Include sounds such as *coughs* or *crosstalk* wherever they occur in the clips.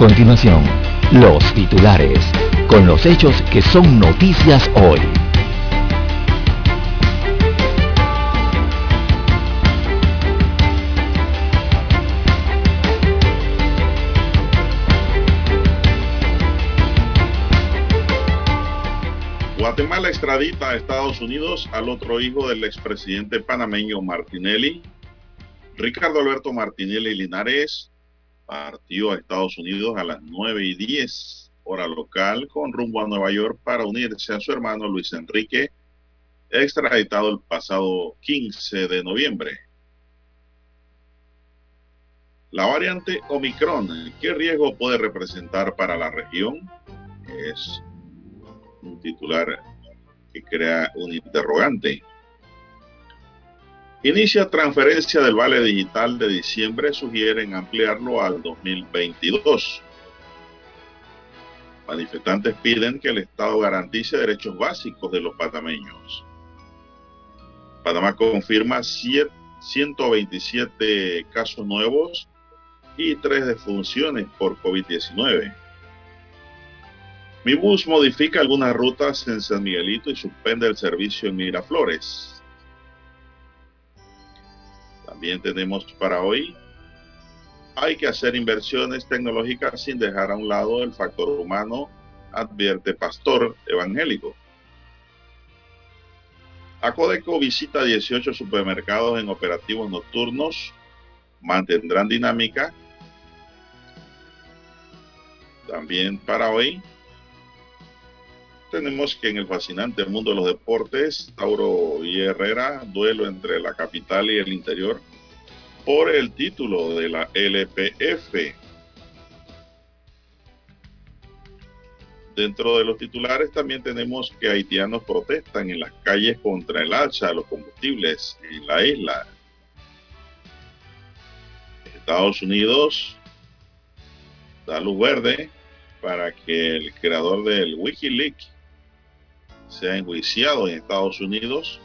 Continuación, los titulares, con los hechos que son noticias hoy. Guatemala extradita a Estados Unidos al otro hijo del expresidente panameño Martinelli. Ricardo Alberto Martinelli Linares partió a Estados Unidos a las 9 y 10 hora local con rumbo a Nueva York para unirse a su hermano Luis Enrique, extraditado el pasado 15 de noviembre. La variante Omicron, ¿qué riesgo puede representar para la región? Es un titular que crea un interrogante. Inicia transferencia del vale digital de diciembre, sugieren ampliarlo al 2022. Manifestantes piden que el Estado garantice derechos básicos de los panameños. Panamá confirma 127 casos nuevos y tres defunciones por COVID-19. Mi bus modifica algunas rutas en San Miguelito y suspende el servicio en Miraflores. También tenemos para hoy, hay que hacer inversiones tecnológicas sin dejar a un lado el factor humano, advierte pastor evangélico. Acodeco visita 18 supermercados en operativos nocturnos, mantendrán dinámica. También para hoy, tenemos que en el fascinante mundo de los deportes, Tauro y Herrera, duelo entre la capital y el interior por el título de la LPF. Dentro de los titulares también tenemos que haitianos protestan en las calles contra el alza de los combustibles en la isla. Estados Unidos da luz verde para que el creador del Wikileaks sea enjuiciado en Estados Unidos,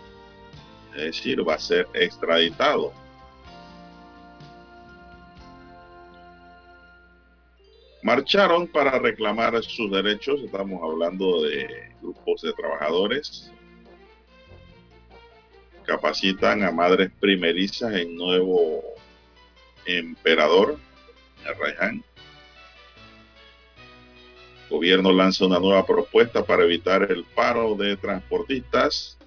es decir, va a ser extraditado. Marcharon para reclamar sus derechos, estamos hablando de grupos de trabajadores. Capacitan a madres primerizas en nuevo emperador, Rayhan gobierno lanza una nueva propuesta para evitar el paro de transportistas.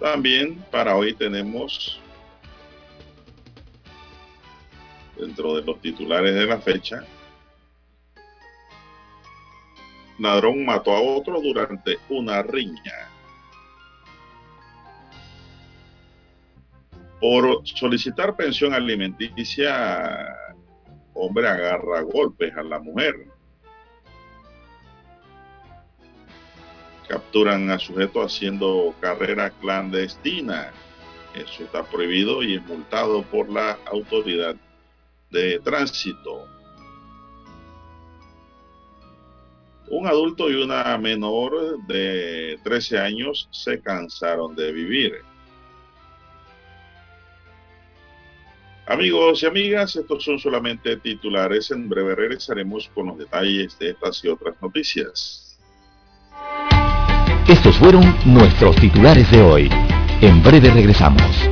También para hoy tenemos dentro de los titulares de la fecha, ladrón mató a otro durante una riña. Por solicitar pensión alimenticia, hombre agarra golpes a la mujer. Capturan a sujeto haciendo carrera clandestina. Eso está prohibido y es multado por la autoridad de tránsito. Un adulto y una menor de 13 años se cansaron de vivir. Amigos y amigas, estos son solamente titulares. En breve regresaremos con los detalles de estas y otras noticias. Estos fueron nuestros titulares de hoy. En breve regresamos.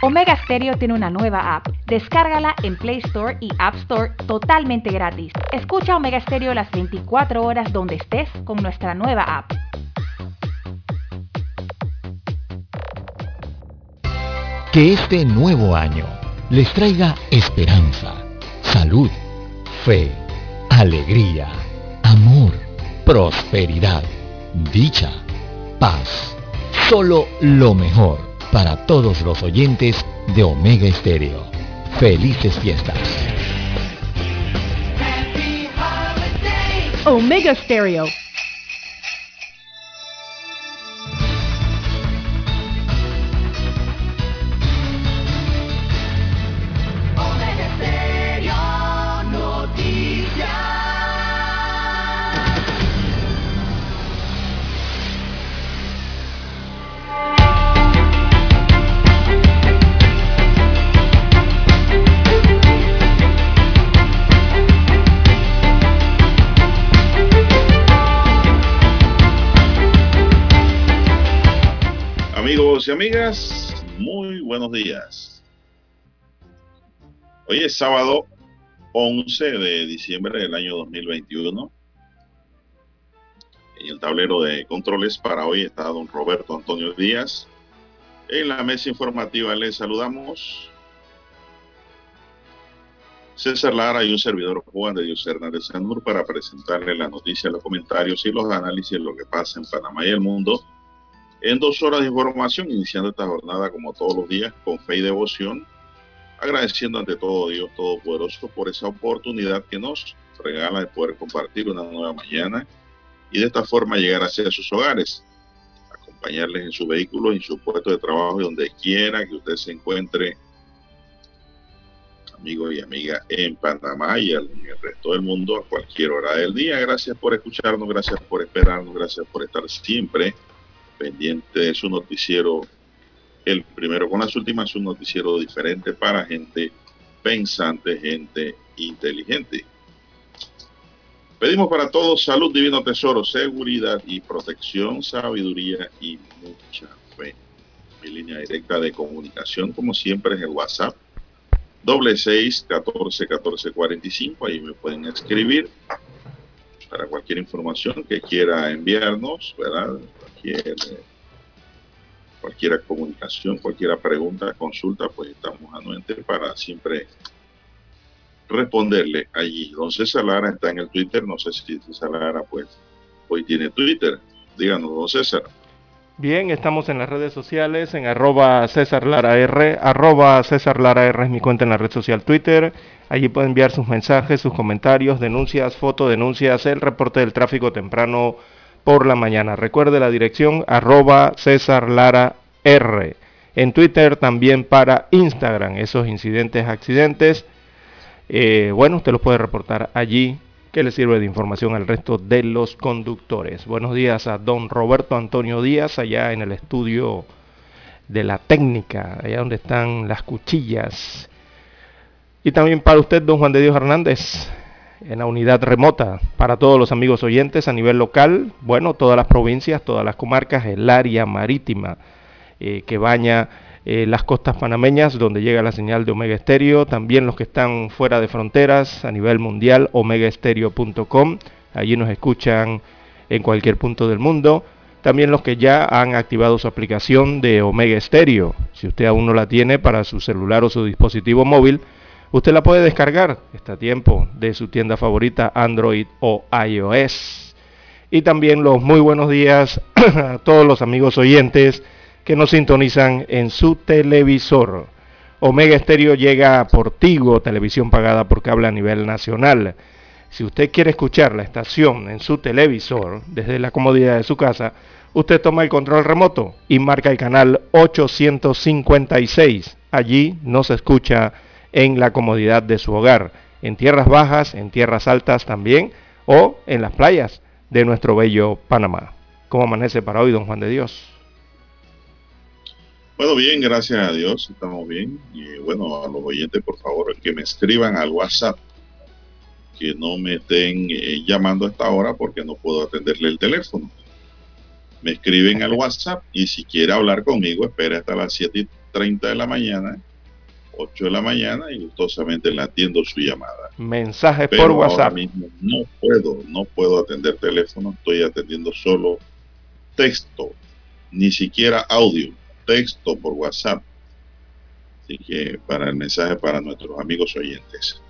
Omega Stereo tiene una nueva app. Descárgala en Play Store y App Store totalmente gratis. Escucha Omega Stereo las 24 horas donde estés con nuestra nueva app. Que este nuevo año les traiga esperanza, salud, fe, alegría, amor, prosperidad, dicha, paz. Solo lo mejor para todos los oyentes de Omega Estéreo. Felices fiestas. Omega Stereo. Amigas, muy buenos días. Hoy es sábado 11 de diciembre del año 2021. En el tablero de controles para hoy está don Roberto Antonio Díaz. En la mesa informativa les saludamos César Lara y un servidor Juan de Dios Hernández Sanur para presentarle la noticia, los comentarios y los análisis de lo que pasa en Panamá y el mundo en dos horas de información, iniciando esta jornada como todos los días con fe y devoción, agradeciendo ante todo Dios Todopoderoso por esa oportunidad que nos regala de poder compartir una nueva mañana y de esta forma llegar hacia sus hogares, acompañarles en su vehículo, en su puesto de trabajo y donde quiera que usted se encuentre, amigo y amiga en Panamá y en el resto del mundo a cualquier hora del día. Gracias por escucharnos, gracias por esperarnos, gracias por estar siempre pendiente de su noticiero, el primero con las últimas, un noticiero diferente para gente pensante, gente inteligente. Pedimos para todos salud, divino tesoro, seguridad y protección, sabiduría y mucha fe. Mi línea directa de comunicación, como siempre, es el WhatsApp. Doble seis, catorce, catorce, cuarenta y cinco. Ahí me pueden escribir para cualquier información que quiera enviarnos, ¿verdad? Cualquier, comunicación, cualquier pregunta, consulta, pues estamos anuentes para siempre responderle allí. Don César Lara está en el Twitter, no sé si César Lara pues hoy tiene Twitter. Díganos, don César. Bien, estamos en las redes sociales, en arroba César Lara R, arroba César Lara R es mi cuenta en la red social Twitter. Allí pueden enviar sus mensajes, sus comentarios, denuncias, fotodenuncias, el reporte del tráfico temprano por la mañana. Recuerde la dirección arroba César Lara R. En Twitter también para Instagram, esos incidentes, accidentes. Eh, bueno, usted los puede reportar allí que le sirve de información al resto de los conductores. Buenos días a don Roberto Antonio Díaz, allá en el estudio de la técnica, allá donde están las cuchillas. Y también para usted, don Juan de Dios Hernández, en la unidad remota, para todos los amigos oyentes a nivel local, bueno, todas las provincias, todas las comarcas, el área marítima eh, que baña eh, las costas panameñas, donde llega la señal de Omega Estéreo, también los que están fuera de fronteras a nivel mundial, omegaestereo.com, allí nos escuchan en cualquier punto del mundo. También los que ya han activado su aplicación de Omega Estéreo, si usted aún no la tiene para su celular o su dispositivo móvil, usted la puede descargar, está a tiempo, de su tienda favorita Android o iOS. Y también los muy buenos días *clears throat* a todos los amigos oyentes que nos sintonizan en su televisor. Omega Estéreo llega por Tigo, televisión pagada por cable a nivel nacional. Si usted quiere escuchar la estación en su televisor desde la comodidad de su casa, usted toma el control remoto y marca el canal 856. Allí nos escucha en la comodidad de su hogar, en tierras bajas, en tierras altas también, o en las playas de nuestro bello Panamá. ¿Cómo amanece para hoy, don Juan de Dios? Bueno, bien, gracias a Dios, estamos bien. Y bueno, a los oyentes, por favor, que me escriban al WhatsApp, que no me estén eh, llamando a esta hora porque no puedo atenderle el teléfono. Me escriben al *laughs* WhatsApp y si quiere hablar conmigo, espere hasta las 7 y 30 de la mañana, 8 de la mañana y gustosamente le atiendo su llamada. Mensaje Pero por ahora WhatsApp. mismo no puedo, no puedo atender teléfono, estoy atendiendo solo texto, ni siquiera audio, texto por WhatsApp. Así que para el mensaje para nuestros amigos oyentes.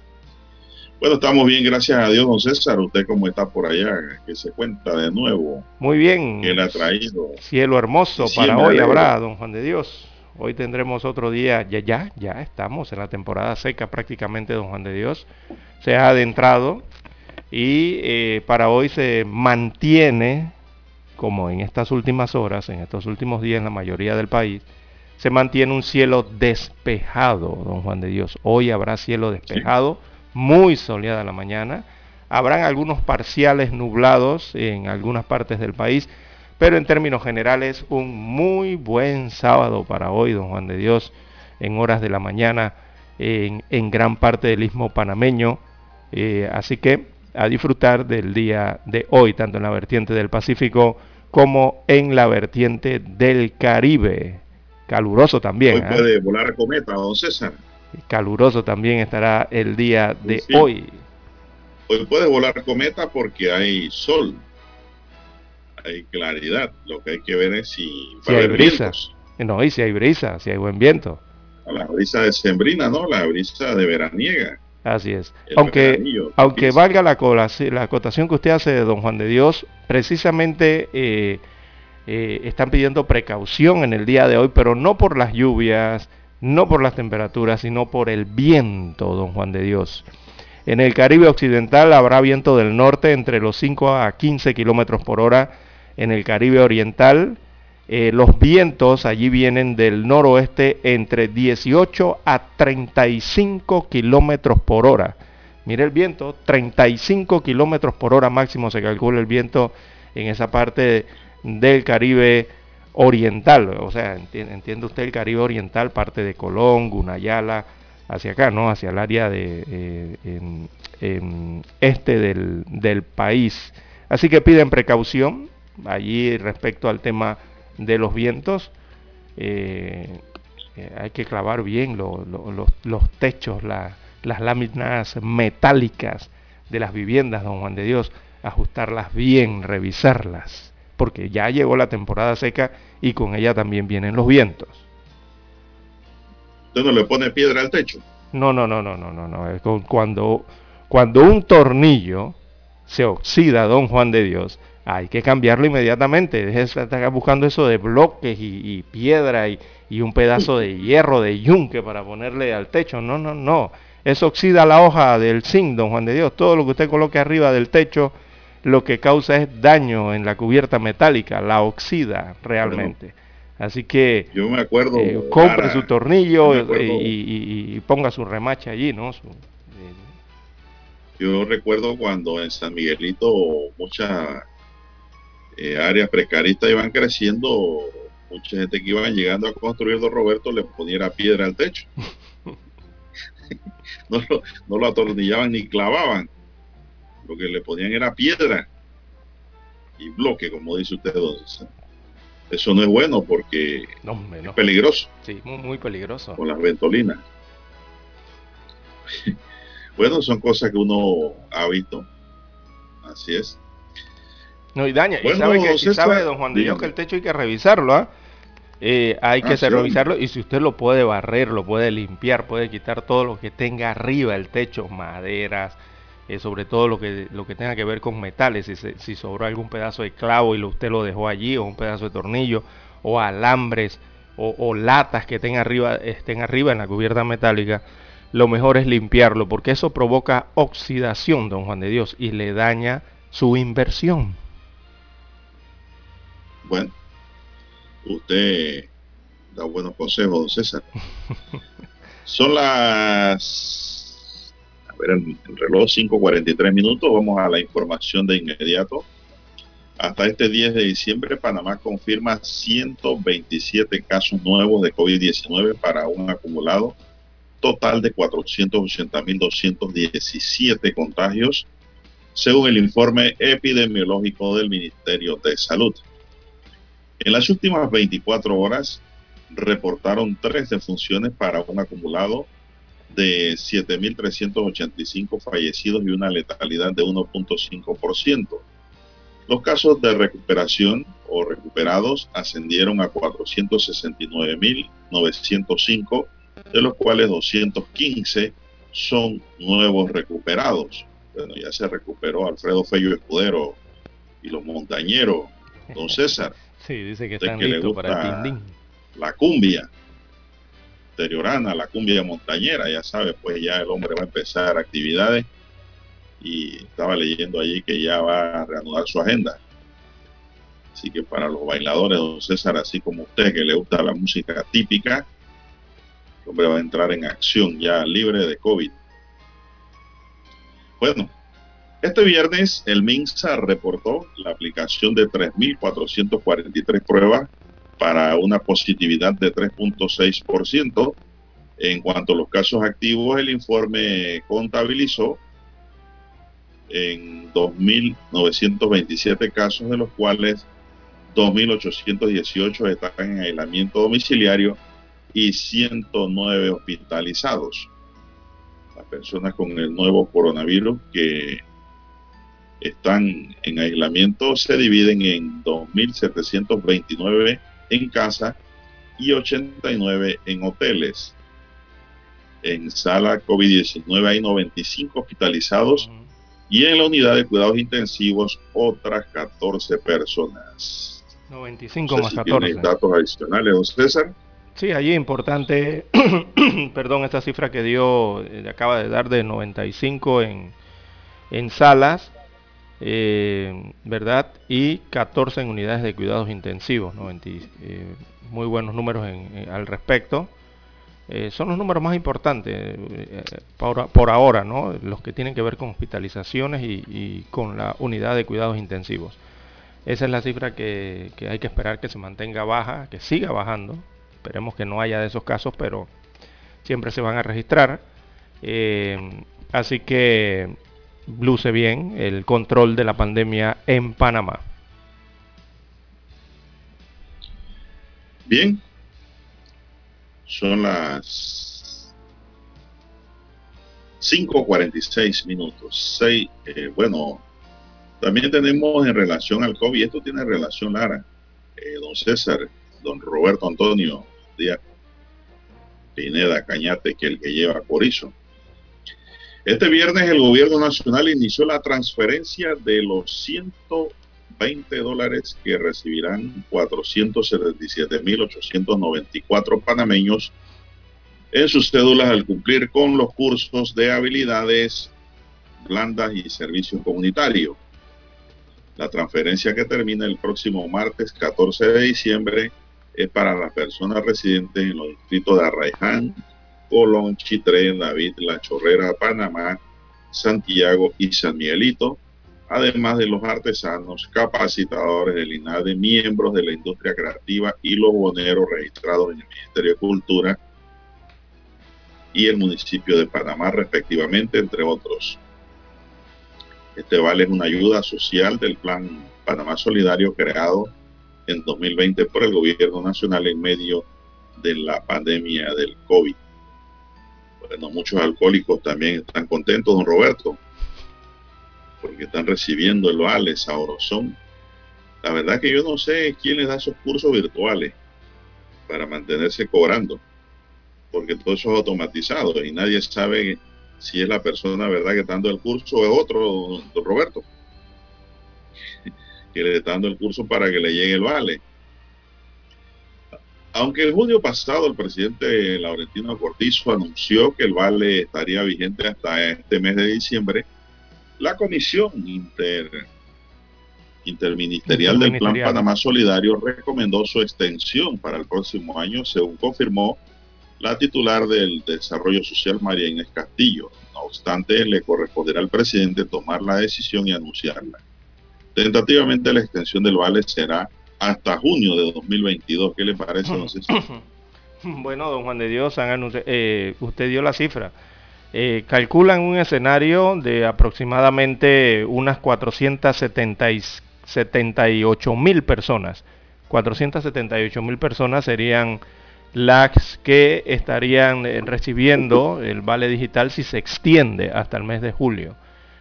Bueno, estamos bien, gracias a Dios, don César. ¿Usted cómo está por allá? Que se cuenta de nuevo. Muy bien. ¿Qué le ha traído? Cielo hermoso para hoy habrá, don Juan de Dios. Hoy tendremos otro día, ya, ya, ya estamos en la temporada seca prácticamente, don Juan de Dios. Se ha adentrado y eh, para hoy se mantiene, como en estas últimas horas, en estos últimos días en la mayoría del país, se mantiene un cielo despejado, don Juan de Dios. Hoy habrá cielo despejado, muy soleada la mañana. Habrán algunos parciales nublados en algunas partes del país, pero en términos generales un muy buen sábado para hoy, don Juan de Dios, en horas de la mañana en, en gran parte del istmo panameño. Eh, así que a disfrutar del día de hoy, tanto en la vertiente del Pacífico como en la vertiente del Caribe. Caluroso también. Hoy ¿ah? puede volar cometa, don César. Caluroso también estará el día de Sí. hoy. Hoy puede volar cometa porque hay sol. Hay claridad. Lo que hay que ver es si hay brisa. vientos. No, y si hay brisa, si hay buen viento. La brisa de sembrina, ¿no? La brisa de veraniega. Así es. El Aunque, valga la, la acotación que usted hace de don Juan de Dios, precisamente eh, eh, están pidiendo precaución en el día de hoy, pero no por las lluvias, no por las temperaturas, sino por el viento, don Juan de Dios. En el Caribe Occidental habrá viento del norte entre los 5 a 15 kilómetros por hora. En el Caribe Oriental, eh, los vientos allí vienen del noroeste entre 18 a 35 kilómetros por hora. Mire el viento, 35 kilómetros por hora máximo se calcula el viento en esa parte del Caribe Oriental. O sea, enti- entiende usted el Caribe Oriental, parte de Colón, Gunayala, hacia acá, ¿no? Hacia el área de eh, este del país. Así que piden precaución allí respecto al tema de los vientos. Eh, eh, hay que clavar bien lo- lo- los, los techos, la- las láminas metálicas de las viviendas, don Juan de Dios, ajustarlas bien, revisarlas, porque ya llegó la temporada seca y con ella también vienen los vientos. Usted no le pone piedra al techo. No, no, no, no, no, no, no. Cuando, cuando un tornillo se oxida, don Juan de Dios, hay que cambiarlo inmediatamente. Deje de estar buscando eso de bloques y, y piedra y, y un pedazo de hierro, de yunque para ponerle al techo. No, no, no. Eso oxida la hoja del zinc, don Juan de Dios. Todo lo que usted coloque arriba del techo, lo que causa es daño en la cubierta metálica, la oxida realmente. Así que Yo me acuerdo. eh, compre Lara, su tornillo acuerdo- y, y- y ponga su remache allí, ¿no? Su- eh, Yo recuerdo cuando en San Miguelito muchas eh, áreas precaristas iban creciendo, mucha gente que iban llegando a construir Don Roberto le poniera piedra al techo. *laughs* no, lo, no lo atornillaban ni clavaban. Lo que le ponían era piedra y bloque, como dice usted, don. Eso no es bueno porque no, hombre, no. es peligroso Sí, muy, muy peligroso. con las ventolinas. *laughs* bueno, son cosas que uno ha visto. Así es. No, y daña. y sabe, que, y sabe, don Juan de Dios, que el techo hay que revisarlo, ¿ah? Eh, hay que Ah, sí. revisarlo y si usted lo puede barrer, lo puede limpiar, puede quitar todo lo que tenga arriba el techo, maderas, eh, sobre todo lo que, lo que tenga que ver con metales, si, si sobró algún pedazo de clavo y lo, usted lo dejó allí, o un pedazo de tornillo, o alambres, o, o latas que tenga arriba, estén arriba en la cubierta metálica, lo mejor es limpiarlo, porque eso provoca oxidación, don Juan de Dios, y le daña su inversión. Bueno, usted da buenos consejos, don César. *laughs* Son las, a ver, el, el reloj 5.43 minutos. Vamos a la información de inmediato. Hasta este 10 de diciembre, Panamá confirma 127 casos nuevos de COVID-19 para un acumulado total de 480.217 contagios, según el informe epidemiológico del Ministerio de Salud. En las últimas 24 horas reportaron tres defunciones para un acumulado de 7.385 fallecidos y una letalidad de 1.5%. Los casos de recuperación o recuperados ascendieron a 469.905 de los cuales 215 son nuevos recuperados. Bueno, ya se recuperó Alfredo Fello Escudero y los montañeros, don *laughs* César. Sí, dice que están listos para el gusta tindín. la cumbia interiorana, la cumbia montañera, ya sabe, pues ya el hombre va a empezar actividades y estaba leyendo allí que ya va a reanudar su agenda. Así que para los bailadores, don César, así como usted que le gusta la música típica, el hombre va a entrar en acción ya libre de COVID. Bueno, este viernes el MINSA reportó la aplicación de 3.443 pruebas para una positividad de 3.6%. En cuanto a los casos activos, el informe contabilizó en 2.927 casos, de los cuales 2.818 están en aislamiento domiciliario y 109 hospitalizados. Las personas con el nuevo coronavirus que están en aislamiento se dividen en 2.729 en casa y 89 en hoteles. En sala COVID-19 hay 95 hospitalizados y en la unidad de cuidados intensivos otras 14 personas. 95 No sé más si 14. tienes datos adicionales, don César. Sí, allí importante, *clears throat* perdón, esta cifra que dio, eh, acaba de dar de 95 en, en salas, eh, ¿verdad? Y 14 en unidades de cuidados intensivos, 90 y, eh, muy buenos números al respecto. Eh, son los números más importantes por, ahora, ¿no? Los que tienen que ver con hospitalizaciones y, con la unidad de cuidados intensivos. Esa es la cifra que, hay que esperar que se mantenga baja, que siga bajando. Esperemos que no haya de esos casos, pero siempre se van a registrar. Así que luce bien el control de la pandemia en Panamá. Bien, son las 5.46 minutos. Seis, eh, bueno, también tenemos en relación al COVID, esto tiene relación, Lara, eh, don César, don Roberto Antonio Díaz Pineda Cañate, que el que lleva Corizo. Este viernes el gobierno nacional inició la transferencia de los 120 dólares que recibirán 477.894 panameños en sus cédulas al cumplir con los cursos de habilidades blandas y servicio comunitario. La transferencia que termina el próximo martes 14 de diciembre es para las personas residentes en los distritos de Arraiján, Colón, Chitré, David, La Chorrera, Panamá, Santiago y San Miguelito, además de los artesanos, capacitadores del INADE, miembros de la industria creativa y los boneros registrados en el Ministerio de Cultura y el municipio de Panamá, respectivamente, entre otros. Este vale es una ayuda social del Plan Panamá Solidario creado en 2020 por el gobierno nacional en medio de la pandemia del COVID. Bueno, muchos alcohólicos también están contentos, don Roberto, porque están recibiendo el vale, sabrosón. La verdad que yo no sé quién les da esos cursos virtuales para mantenerse cobrando, porque todo eso es automatizado y nadie sabe si es la persona, ¿verdad?, que está dando el curso o es otro, don Roberto, *laughs* que le está dando el curso para que le llegue el vale. Aunque el junio pasado el presidente Laurentino Cortizo anunció que el vale estaría vigente hasta este mes de diciembre, la comisión inter, interministerial del Plan. Panamá Solidario recomendó su extensión para el próximo año, según confirmó la titular del Desarrollo Social, María Inés Castillo. No obstante, le corresponderá al presidente tomar la decisión y anunciarla. Tentativamente la extensión del vale será hasta junio de 2022. ¿Qué le parece, don César? *coughs* Bueno, don Juan de Dios, han anunci- eh, usted dio la cifra. Eh, calculan un escenario de aproximadamente unas 478 mil personas. 478 mil personas serían las que estarían eh, recibiendo el vale digital si se extiende hasta el mes de julio.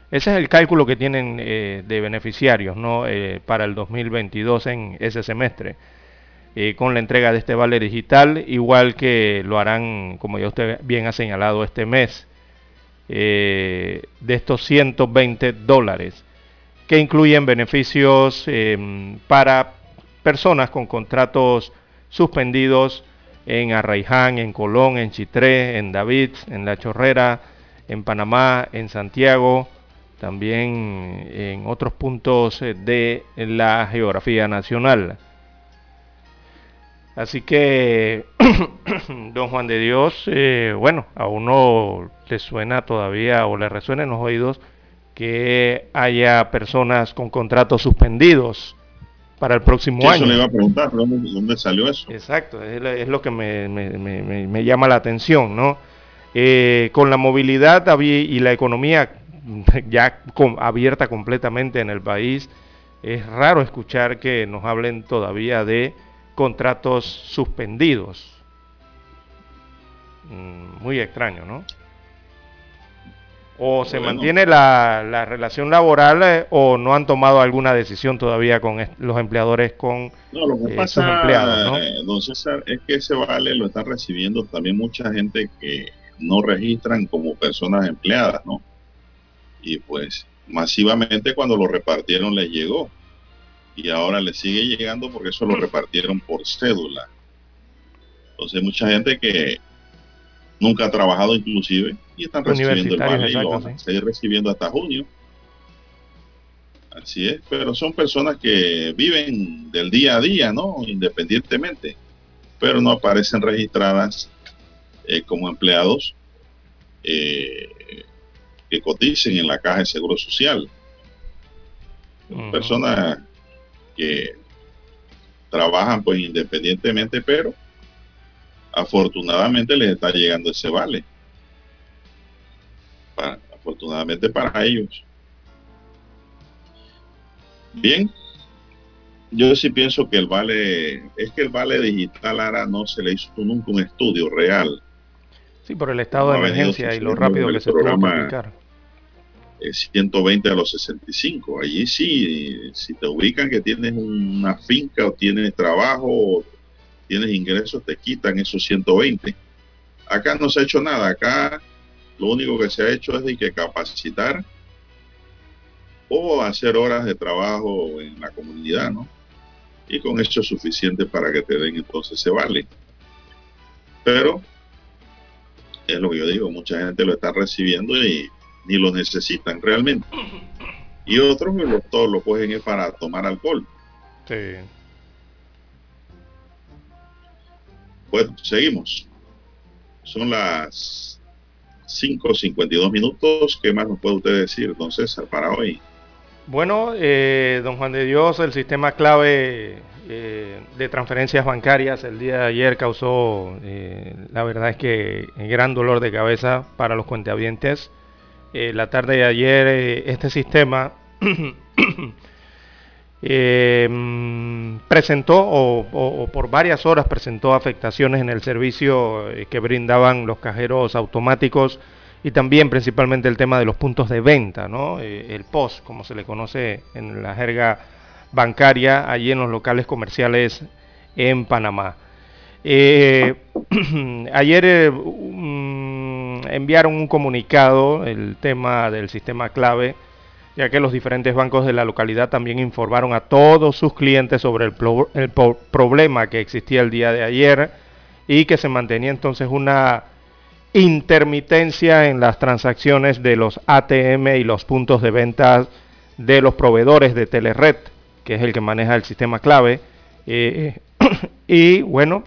Ese es el cálculo que tienen eh, de beneficiarios ¿no? Eh, para el 2022 en ese semestre. eh, con la entrega de este vale digital, igual que lo harán, como ya usted bien ha señalado, este mes, de estos 120 dólares, que incluyen beneficios em, para personas con contratos suspendidos en Arraiján, en Colón, en Chitré, en David, en La Chorrera, en Panamá, en Santiago, también en otros puntos eh, de la geografía nacional. Así que, *coughs* don Juan de Dios, eh, bueno, a uno le suena todavía o le resuena en los oídos que haya personas con contratos suspendidos para el próximo año. Eso le iba a preguntar, ¿dónde, salió eso? Exacto, es, lo que me, me, llama la atención, ¿no? Eh, con la movilidad y la economía *laughs* ya abierta completamente en el país, es raro escuchar que nos hablen todavía de contratos suspendidos. Mm, muy extraño, ¿no? O se mantiene la, relación laboral eh, o no han tomado alguna decisión todavía con los empleadores con no, lo que pasa, empleados. Eh, don César, es que ese vale lo está recibiendo también mucha gente que no registran como personas empleadas, ¿no? Y pues masivamente cuando lo repartieron les llegó y ahora le sigue llegando porque eso lo repartieron por cédula. Entonces mucha gente que nunca ha trabajado inclusive y están recibiendo el vale y lo van a seguir recibiendo hasta junio. Así es, pero son personas que viven del día a día, ¿no? Independientemente, pero no aparecen registradas eh, como empleados eh, que coticen en la caja de seguro social. Personas que trabajan pues independientemente, pero afortunadamente les está llegando ese vale. afortunadamente para ellos. Bien, yo sí pienso que el vale, es que el vale digital ahora no se le hizo nunca un estudio real. Sí, por el estado de emergencia y lo rápido que se pudo aplicar 120 a los 65. Allí sí, si te ubican que tienes una finca o tienes trabajo o tienes ingresos, te quitan esos 120. Acá no se ha hecho nada. Acá lo único que se ha hecho es de que capacitar o hacer horas de trabajo en la comunidad, ¿no? Y con eso es suficiente para que te den entonces se vale. Pero es lo que yo digo, mucha gente lo está recibiendo y ni lo necesitan realmente. Y otros lo, todos lo cogen es para tomar alcohol. Sí. Bueno, seguimos. Son las 5.52 minutos. ¿Qué más nos puede usted decir, don César, para hoy? Bueno, eh, don Juan de Dios, el sistema clave eh, de transferencias bancarias el día de ayer causó, eh, la verdad es que, gran dolor de cabeza para los cuentavientes. Eh, la tarde de ayer eh, este sistema *coughs* presentó o, por varias horas presentó afectaciones en el servicio que brindaban los cajeros automáticos y también principalmente el tema de los puntos de venta, ¿no? el POS, como se le conoce en la jerga bancaria, allí en los locales comerciales en Panamá. *clears throat* ayer enviaron un comunicado, el tema del sistema clave, ya que los diferentes bancos de la localidad también informaron a todos sus clientes sobre el, problema que existía el día de ayer y que se mantenía entonces una intermitencia en las transacciones de los ATM y los puntos de venta de los proveedores de Telered, que es el que maneja el sistema clave. Eh, *coughs* y bueno,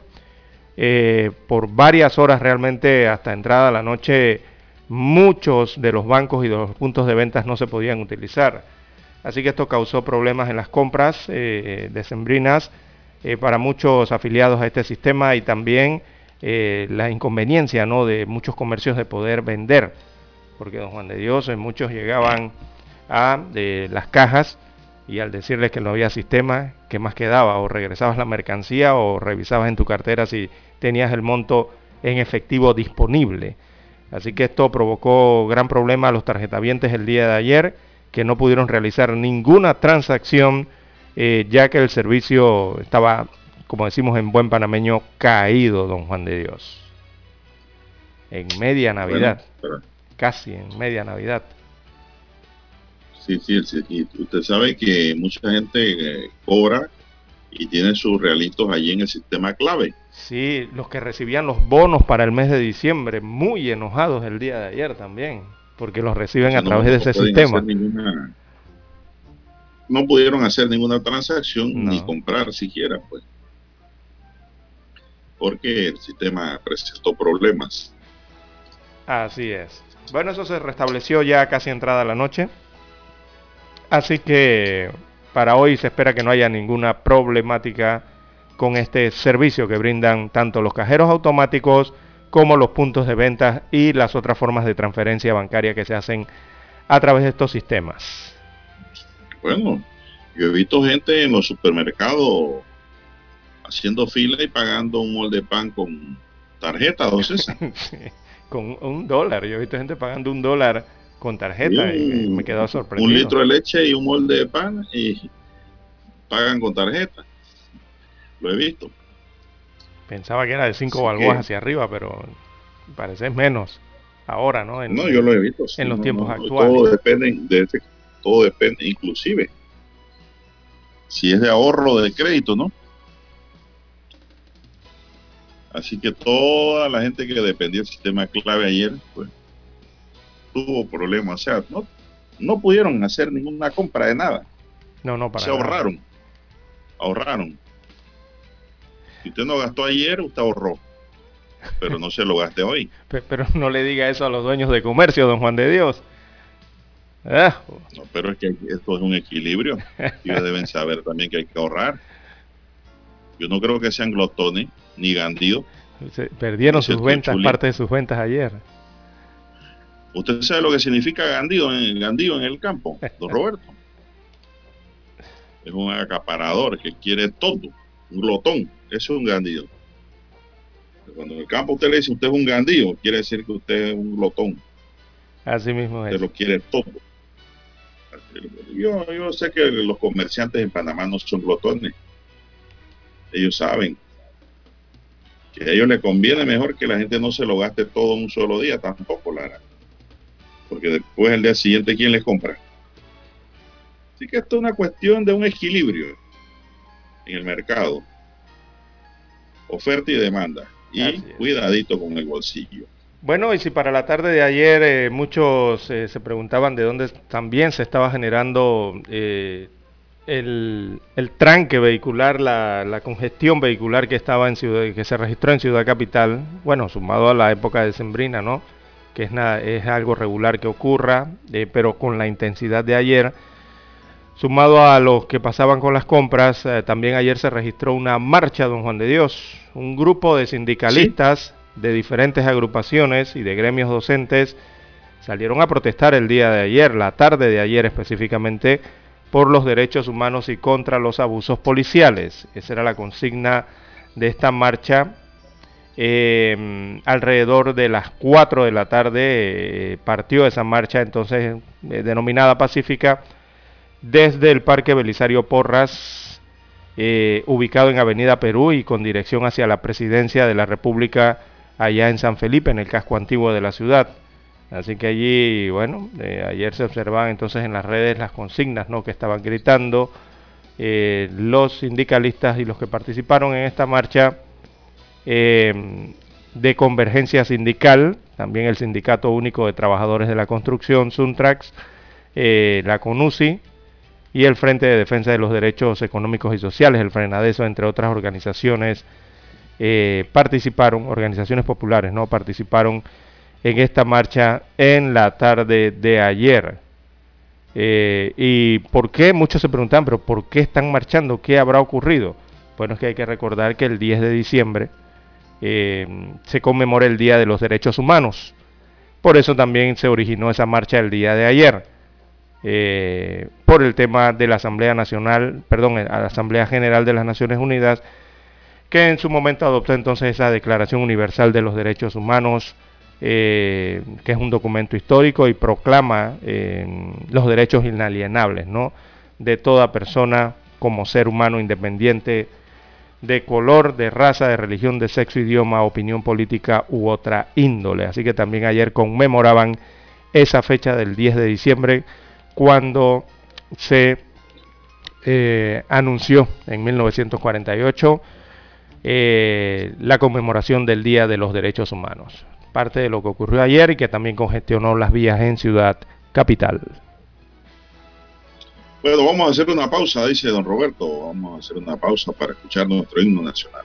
eh, por varias horas realmente hasta entrada la noche muchos de los bancos y de los puntos de ventas no se podían utilizar. Así que esto causó problemas en las compras eh, decembrinas eh, para muchos afiliados a este sistema y también la inconveniencia ¿no? de muchos comercios de poder vender. Porque don Juan de Dios, muchos llegaban a las cajas y al decirles que no había sistema, ¿qué más quedaba? O regresabas la mercancía o revisabas en tu cartera si tenías el monto en efectivo disponible. Así que esto provocó gran problema a los tarjetavientes el día de ayer, que no pudieron realizar ninguna transacción, eh, ya que el servicio estaba como decimos en buen panameño, caído, don Juan de Dios. En media Navidad, Bueno, pero- casi en media Navidad. Sí, sí, sí, y usted sabe que mucha gente eh, cobra y tiene sus realitos allí en el sistema clave. Sí, los que recibían los bonos para el mes de diciembre, muy enojados el día de ayer también, porque los reciben a No- través de ese sistema. ninguna- no pudieron hacer ninguna transacción No. ni comprar siquiera, pues. Porque el sistema presentó problemas. Así es. Bueno, eso se restableció ya casi entrada la noche. Así que para hoy se espera que no haya ninguna problemática con este servicio que brindan tanto los cajeros automáticos como los puntos de venta y las otras formas de transferencia bancaria que se hacen a través de estos sistemas. Bueno, yo he visto gente en los supermercados haciendo fila y pagando un molde de pan con tarjeta, César. *laughs* Sí, con un dólar. Yo he visto gente pagando un dólar con tarjeta y me, me quedó sorprendido. Un litro de leche y un molde de pan y pagan con tarjeta. Lo he visto. Pensaba que era de 5 Así balboas que- hacia arriba, pero parece menos ahora, ¿no? En- No, yo lo he visto. sí, en los no, tiempos no, actuales. Todo depende, de ese- todo depende, inclusive, si es de ahorro o de crédito, ¿no? Así que toda la gente que dependía del sistema clave ayer, pues, tuvo problemas. O sea, no, no pudieron hacer ninguna compra de nada. No, no, para Se nada. ahorraron. Ahorraron. Si usted no gastó ayer, usted ahorró. Pero no se lo gaste hoy. *laughs* Pe- Pero no le diga eso a los dueños de comercio, don Juan de Dios. Ah, No, pero es que esto es un equilibrio. Ellos deben saber también que hay que ahorrar. Yo no creo que sean glotones ni gandidos. se perdieron sus ventas, parte de sus ventas ayer. ¿Usted sabe lo que significa gandido en, gandido en el campo, don Roberto? *laughs* Es un acaparador que quiere todo, un glotón. Eso es un gandido. Cuando en el campo usted le dice usted es un gandido, quiere decir que usted es un glotón. Así mismo Usted es. lo quiere todo. Yo, yo sé que los comerciantes en Panamá no son glotones. Ellos saben que a ellos les conviene mejor que la gente no se lo gaste todo en un solo día, tampoco, Lara. Porque después el día siguiente, ¿quién les compra? Así que esto es una cuestión de un equilibrio en el mercado. Oferta y demanda. Y cuidadito con el bolsillo. Bueno, y si para la tarde de ayer eh, muchos eh, se preguntaban de dónde también se estaba generando eh, el, el tranque vehicular, la, la congestión vehicular que estaba en ciudad, que se registró en Ciudad Capital, bueno, sumado a la época de Sembrina, ¿no? Que es, nada, es algo regular que ocurra, eh, pero con la intensidad de ayer. Sumado a los que pasaban con las compras, eh, también ayer se registró una marcha, don Juan de Dios, un grupo de sindicalistas de diferentes agrupaciones y de gremios docentes salieron a protestar el día de ayer, la tarde de ayer específicamente, por los derechos humanos y contra los abusos policiales. Esa era la consigna de esta marcha. Eh, alrededor de las 4 de la tarde eh, partió esa marcha entonces eh, denominada pacífica desde el Parque Belisario Porras, eh, ubicado en Avenida Perú y con dirección hacia la presidencia de la República allá en San Felipe, en el casco antiguo de la ciudad. Así que allí, bueno, ayer se observaban entonces en las redes las consignas ¿no? que estaban gritando los sindicalistas y los que participaron en esta marcha eh, de convergencia sindical, también el Sindicato Único de Trabajadores de la Construcción, Suntrax, eh, la CONUSI y el Frente de Defensa de los Derechos Económicos y Sociales, el FRENADESO, entre otras organizaciones, eh, participaron, organizaciones populares, ¿no? Participaron en esta marcha en la tarde de ayer. ¿Y por qué? Muchos se preguntan, pero ¿por qué están marchando? ¿Qué habrá ocurrido? Bueno, es que hay que recordar que el 10 de diciembre eh, se conmemora el Día de los Derechos Humanos. Por eso también se originó esa marcha el día de ayer. Eh, por el tema de la Asamblea Nacional, perdón, a la Asamblea General de las Naciones Unidas, que en su momento adoptó entonces esa Declaración Universal de los Derechos Humanos, eh, que es un documento histórico y proclama los derechos inalienables ¿no? de toda persona como ser humano independiente de color, de raza, de religión, de sexo, idioma, opinión política u otra índole. Así que también ayer conmemoraban esa fecha del 10 de diciembre cuando se eh, anunció en 1948 eh, la conmemoración del Día de los Derechos Humanos. Parte de lo que ocurrió ayer y que también congestionó las vías en Ciudad Capital. Bueno, vamos a hacer una pausa, dice don Roberto. Vamos a hacer una pausa para escuchar nuestro himno nacional.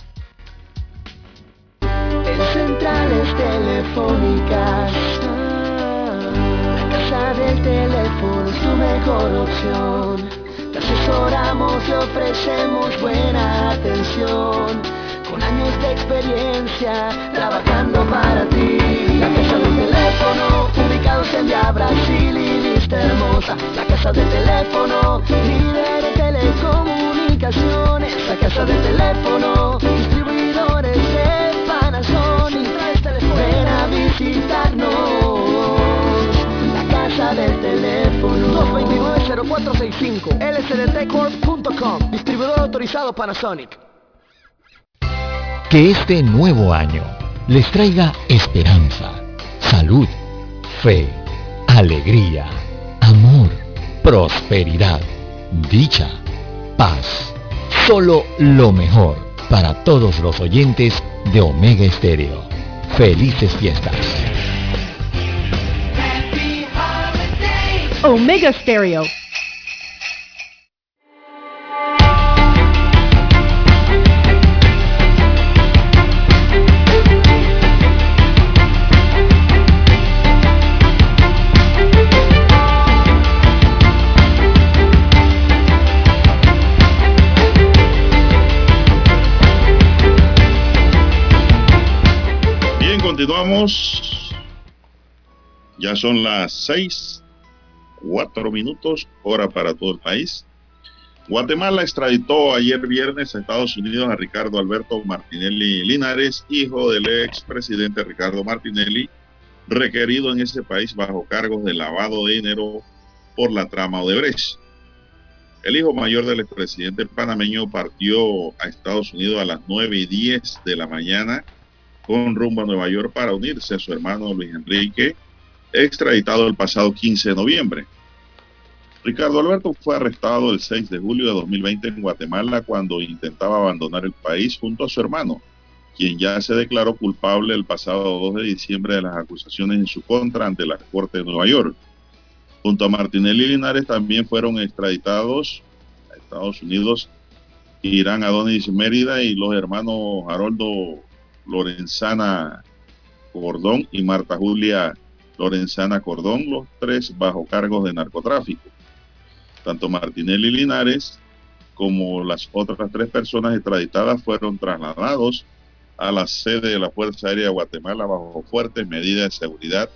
Casa del teléfono, líder en telecomunicaciones. La casa del teléfono, distribuidores de Panasonic. Ven a visitarnos. La casa del teléfono 229-0465 lsdtcorp.com Distribuidor autorizado Panasonic Que este nuevo año les traiga esperanza, salud, fe, alegría, prosperidad, dicha, paz. Solo lo mejor para todos los oyentes de Omega Estéreo. Felices fiestas. Omega Stereo. Ya son las seis, cuatro minutos, hora para todo el país. Guatemala extraditó ayer viernes a Estados Unidos a Ricardo Alberto Martinelli Linares, hijo del expresidente Ricardo Martinelli, requerido en ese país bajo cargos de lavado de dinero por la trama Odebrecht. El hijo mayor del expresidente panameño partió a Estados Unidos a las 9 y 10 de la mañana con rumbo a Nueva York para unirse a su hermano Luis Enrique, extraditado el pasado 15 de noviembre. Ricardo Alberto fue arrestado el 6 de julio de 2020 en Guatemala cuando intentaba abandonar el país junto a su hermano, quien ya se declaró culpable el pasado 2 de diciembre de las acusaciones en su contra ante la Corte de Nueva York. Junto a Martinelli Linares también fueron extraditados a Estados Unidos Irán Adonis Mérida y los hermanos Haroldo Lorenzana Cordón y Marta Julia Lorenzana Cordón, los tres bajo cargos de narcotráfico. Tanto Martinelli Linares como las otras tres personas extraditadas fueron trasladados a la sede de la Fuerza Aérea de Guatemala bajo fuertes medidas de seguridad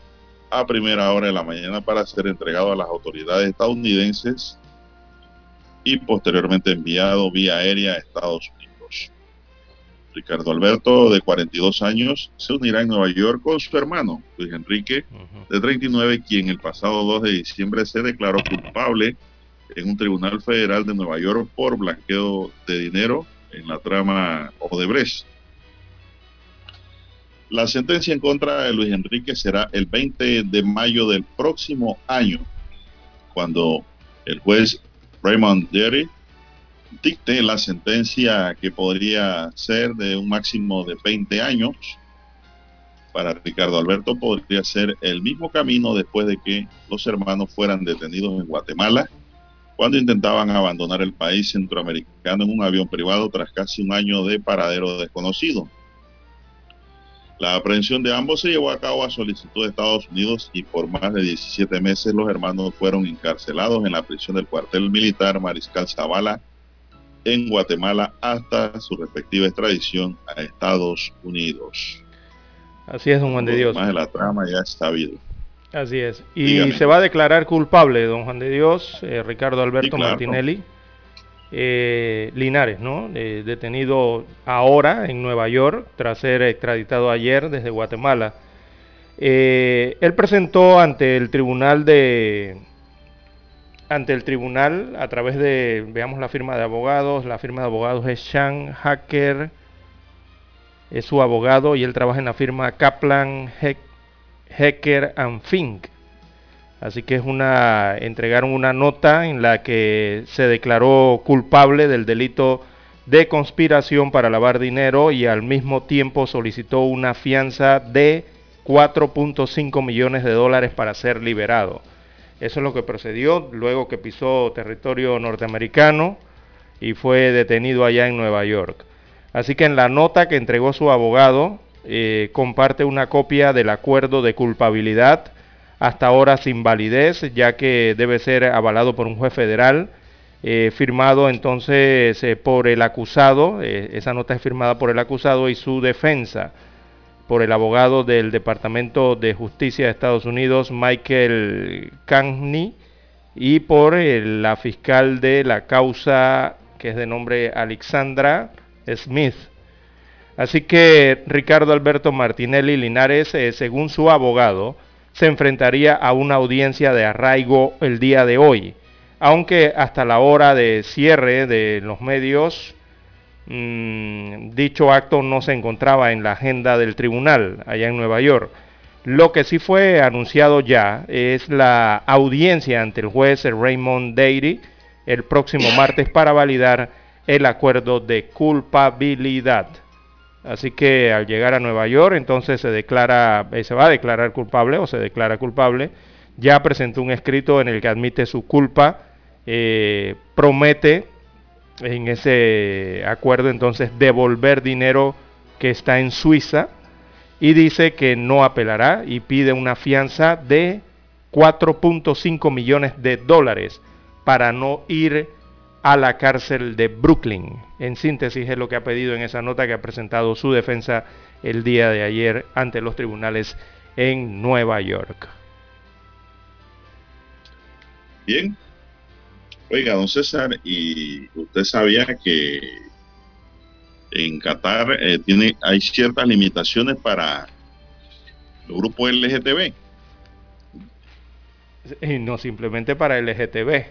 a primera hora de la mañana para ser entregado a las autoridades estadounidenses y posteriormente enviado vía aérea a Estados Unidos. Ricardo Alberto, de 42 años, se unirá en Nueva York con su hermano, Luis Enrique, de 39, quien el pasado 2 de diciembre se declaró culpable en un tribunal federal de Nueva York por blanqueo de dinero en la trama Odebrecht. La sentencia en contra de Luis Enrique será el 20 de mayo del próximo año, cuando el juez Raymond Derry dicte la sentencia que podría ser de un máximo de 20 años. Para Ricardo Alberto podría ser el mismo camino después de que los hermanos fueran detenidos en Guatemala cuando intentaban abandonar el país centroamericano en un avión privado tras casi un año de paradero desconocido. La aprehensión de ambos se llevó a cabo a solicitud de Estados Unidos y por más de 17 meses los hermanos fueron encarcelados en la prisión del cuartel militar Mariscal Zavala en Guatemala hasta su respectiva extradición a Estados Unidos. Así es, don Juan de Dios. Más de la trama ya está sabido. Así es. Y Dígame. se va a declarar culpable, don Juan de Dios, eh, Ricardo Alberto Sí, claro. Martinelli. eh, Linares, ¿no? Eh, detenido ahora en Nueva York tras ser extraditado ayer desde Guatemala. Él presentó ante el tribunal de ante el tribunal a través de veamos la firma de abogados, la firma de abogados es Sean Hacker es su abogado y él trabaja en la firma Kaplan Hecker and Fink. Así que es una entregaron una nota en la que se declaró culpable del delito de conspiración para lavar dinero y al mismo tiempo solicitó una fianza de 4.5 millones de dólares para ser liberado. Eso es lo que procedió luego que pisó territorio norteamericano y fue detenido allá en Nueva York. Así que en la nota que entregó su abogado eh, comparte una copia del acuerdo de culpabilidad hasta ahora sin validez, ya que debe ser avalado por un juez federal, eh, firmado entonces eh, por el acusado, esa nota es firmada por el acusado y su defensa por el abogado del Departamento de Justicia de Estados Unidos, Michael Cagney, y por eh, la fiscal de la causa, que es de nombre Alexandra Smith. Así que Ricardo Alberto Martinelli Linares, eh, según su abogado, se enfrentaría a una audiencia de arraigo el día de hoy, aunque hasta la hora de cierre de los medios, mm, dicho acto no se encontraba en la agenda del tribunal allá en Nueva York. Lo que sí fue anunciado ya es la audiencia ante el juez Raymond Dairy el próximo martes para validar el acuerdo de culpabilidad. Así que al llegar a Nueva York, entonces se declara, eh, se va a declarar culpable o se declara culpable ya presentó un escrito en el que admite su culpa, eh, promete en ese acuerdo entonces devolver dinero que está en Suiza y dice que no apelará y pide una fianza de 4.5 millones de dólares para no ir a la cárcel de Brooklyn. En síntesis es lo que ha pedido en esa nota que ha presentado su defensa el día de ayer ante los tribunales en Nueva York. Bien. Oiga, don César, y usted sabía que en Qatar eh, tiene, hay ciertas limitaciones para los grupos LGTB. Y no simplemente para LGTB,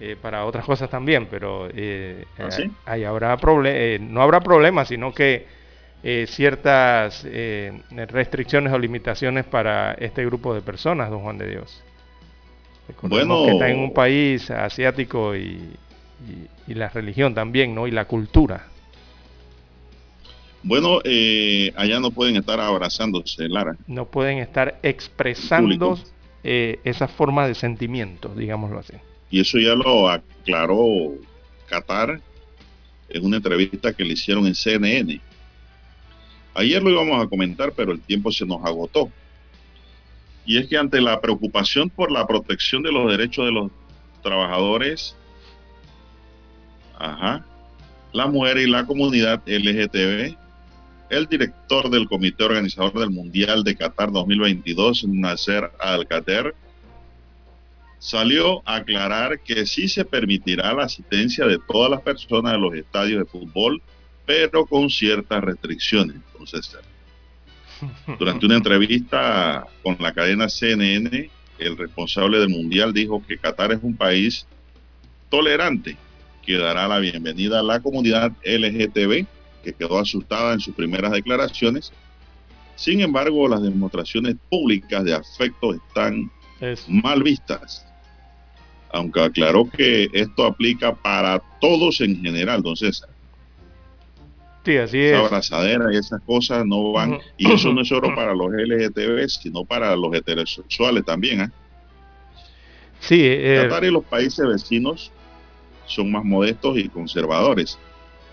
eh, para otras cosas también, pero eh, ¿Ah, sí? ahí habrá eh, no habrá problemas, sino que eh, ciertas eh, restricciones o limitaciones para este grupo de personas, don Juan de Dios. Recordemos Bueno. que está en un país asiático y, y- y la religión también, ¿no? Y la cultura. Bueno, eh, allá no pueden estar abrazándose, Lara. No pueden estar expresando eh, esa forma de sentimientos, digámoslo así. Y eso ya lo aclaró Qatar en una entrevista que le hicieron en CNN. Ayer lo íbamos a comentar, pero el tiempo se nos agotó. Y es que ante la preocupación por la protección de los derechos de los trabajadores, ajá, la mujer y la comunidad LGTB, el director del comité organizador del Mundial de Qatar 2022, Nasser Al-Qatar, salió a aclarar que sí se permitirá la asistencia de todas las personas a los estadios de fútbol, pero con ciertas restricciones. Entonces, durante una entrevista con la cadena CNN, el responsable del Mundial dijo que Qatar es un país tolerante que dará la bienvenida a la comunidad LGTB, que quedó asustada en sus primeras declaraciones. Sin embargo, las demostraciones públicas de afecto están Es, mal vistas. Aunque aclaró que esto aplica para todos en general, don César. Sí, así Esa es. abrazadera y esas cosas no van. Y eso no es solo para los LGTB, sino para los heterosexuales también. ¿ah? Sí, eh, Qatar y los países vecinos son más modestos y conservadores.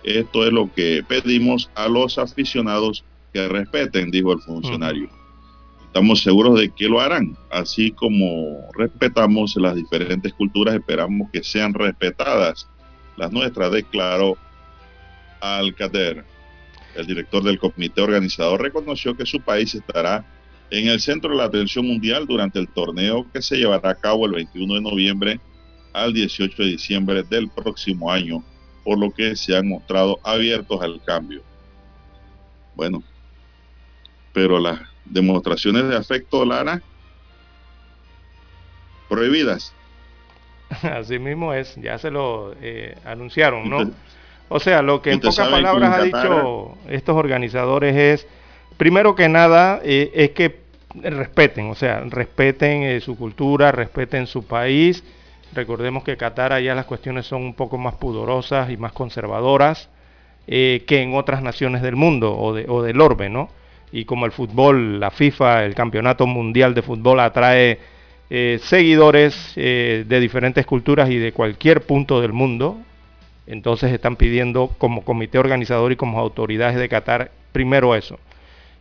Esto es lo que pedimos a los aficionados que respeten, dijo el funcionario. Estamos seguros de que lo harán, así como respetamos las diferentes culturas, esperamos que sean respetadas las nuestras, declaró Alcater. El director del comité organizador reconoció que su país estará en el centro de la atención mundial durante el torneo que se llevará a cabo el 21 de noviembre al 18 de diciembre del próximo año, por lo que se han mostrado abiertos al cambio. Bueno, pero las demostraciones de afecto, Lara, prohibidas. *laughs* así mismo es, ya se lo eh, anunciaron, ¿no? O sea, lo que en pocas palabras ha dicho estos organizadores es, primero que nada, eh, es que respeten, o sea, respeten eh, su cultura, respeten su país. Recordemos que Qatar allá las cuestiones son un poco más pudorosas y más conservadoras eh, que en otras naciones del mundo o, de- o del orbe, ¿no? Y como el fútbol, la FIFA, el Campeonato Mundial de Fútbol atrae eh, seguidores eh, de diferentes culturas y de cualquier punto del mundo, entonces están pidiendo como comité organizador y como autoridades de Qatar primero eso.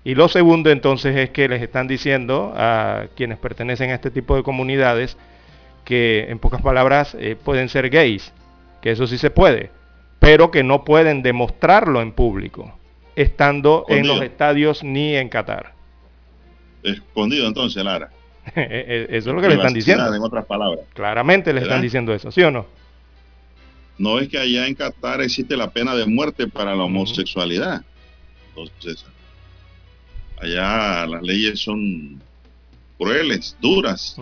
Y lo segundo entonces es que les están diciendo a quienes pertenecen a este tipo de comunidades que en pocas palabras eh, pueden ser gays, que eso sí se puede, pero que no pueden demostrarlo en público, estando en los estadios ni en Qatar. Escondido entonces, Lara. *laughs* eso es lo que le están diciendo. En otras palabas. Claramente le están diciendo eso, ¿sí o no? No es que allá en Qatar existe la pena de muerte para la homosexualidad. Entonces, allá las leyes son crueles, duras.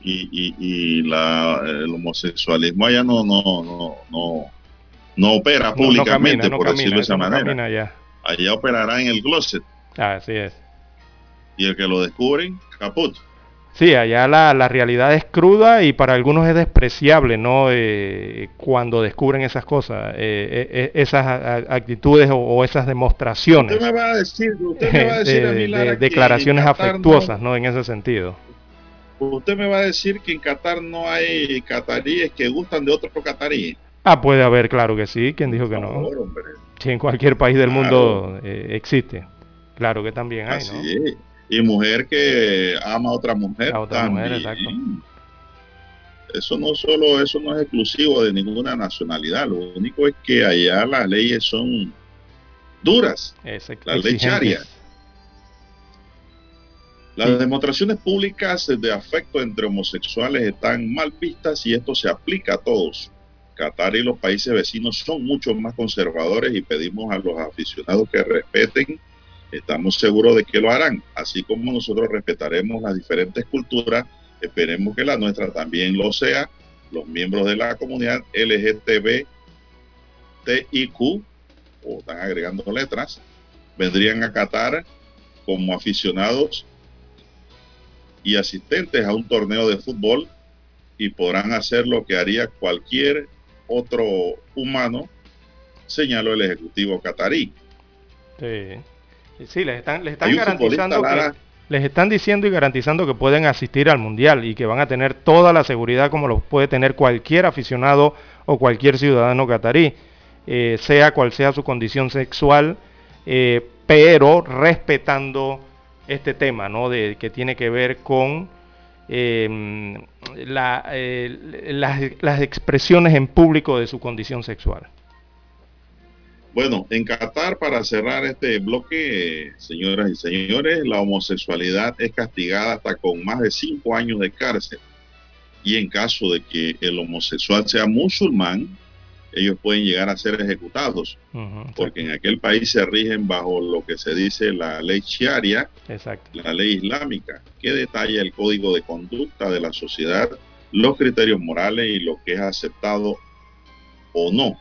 Y, y, y la, el homosexualismo allá no, no, no, no, no opera No- no públicamente, camina, por camina, decirlo de esa manera. Allá operará en el closet Así es. y el que lo descubren, caput. Sí, allá la, la realidad es cruda y para algunos es despreciable, ¿no? Eh, cuando descubren esas cosas, eh, eh, esas a- a- actitudes o, o esas demostraciones, Usted me va a decir, usted me va a de, *laughs* decir a mí, de Lara, que declaraciones no- afectuosas, no... En ese sentido. Usted me va a decir que en Qatar no hay cataríes que gustan de otro catarí. Ah, puede haber, claro que sí. ¿Quién dijo que no? favor, hombre. Sí, en cualquier país del Claro. mundo eh, existe. Claro que también hay, Así ¿no? es. Y mujer que ama a otra mujer. A otra mujer, también. exacto. Eso no solo, eso no es exclusivo de ninguna nacionalidad. Lo único es que allá las leyes son duras. Es ex- La ley exigentes. sharia. Las Sí. demostraciones públicas de afecto entre homosexuales están mal vistas y esto se aplica a todos. Qatar y los países vecinos son mucho más conservadores y pedimos a los aficionados que respeten. Estamos seguros de que lo harán. Así como nosotros respetaremos las diferentes culturas, esperemos que la nuestra también lo sea. Los miembros de la comunidad LGTB, TIQ, o están agregando letras, vendrían a Qatar como aficionados y asistentes a un torneo de fútbol y podrán hacer lo que haría cualquier otro humano, señaló el ejecutivo catarí. Sí, Sí, les están, les están garantizando que, les están diciendo y garantizando que pueden asistir al mundial y que van a tener toda la seguridad como lo puede tener cualquier aficionado o cualquier ciudadano catarí, eh, sea cual sea su condición sexual, eh, pero respetando este tema, ¿no? De que tiene que ver con eh, la, eh, las, las expresiones en público de su condición sexual. Bueno, en Qatar, para cerrar este bloque, señoras y señores, la homosexualidad es castigada hasta con más de cinco años de cárcel. Y en caso de que el homosexual sea musulmán, ellos pueden llegar a ser ejecutados, porque en aquel país se rigen bajo lo que se dice la ley sharia, exacto. la ley islámica, que detalla el código de conducta de la sociedad, los criterios morales y lo que es aceptado o no.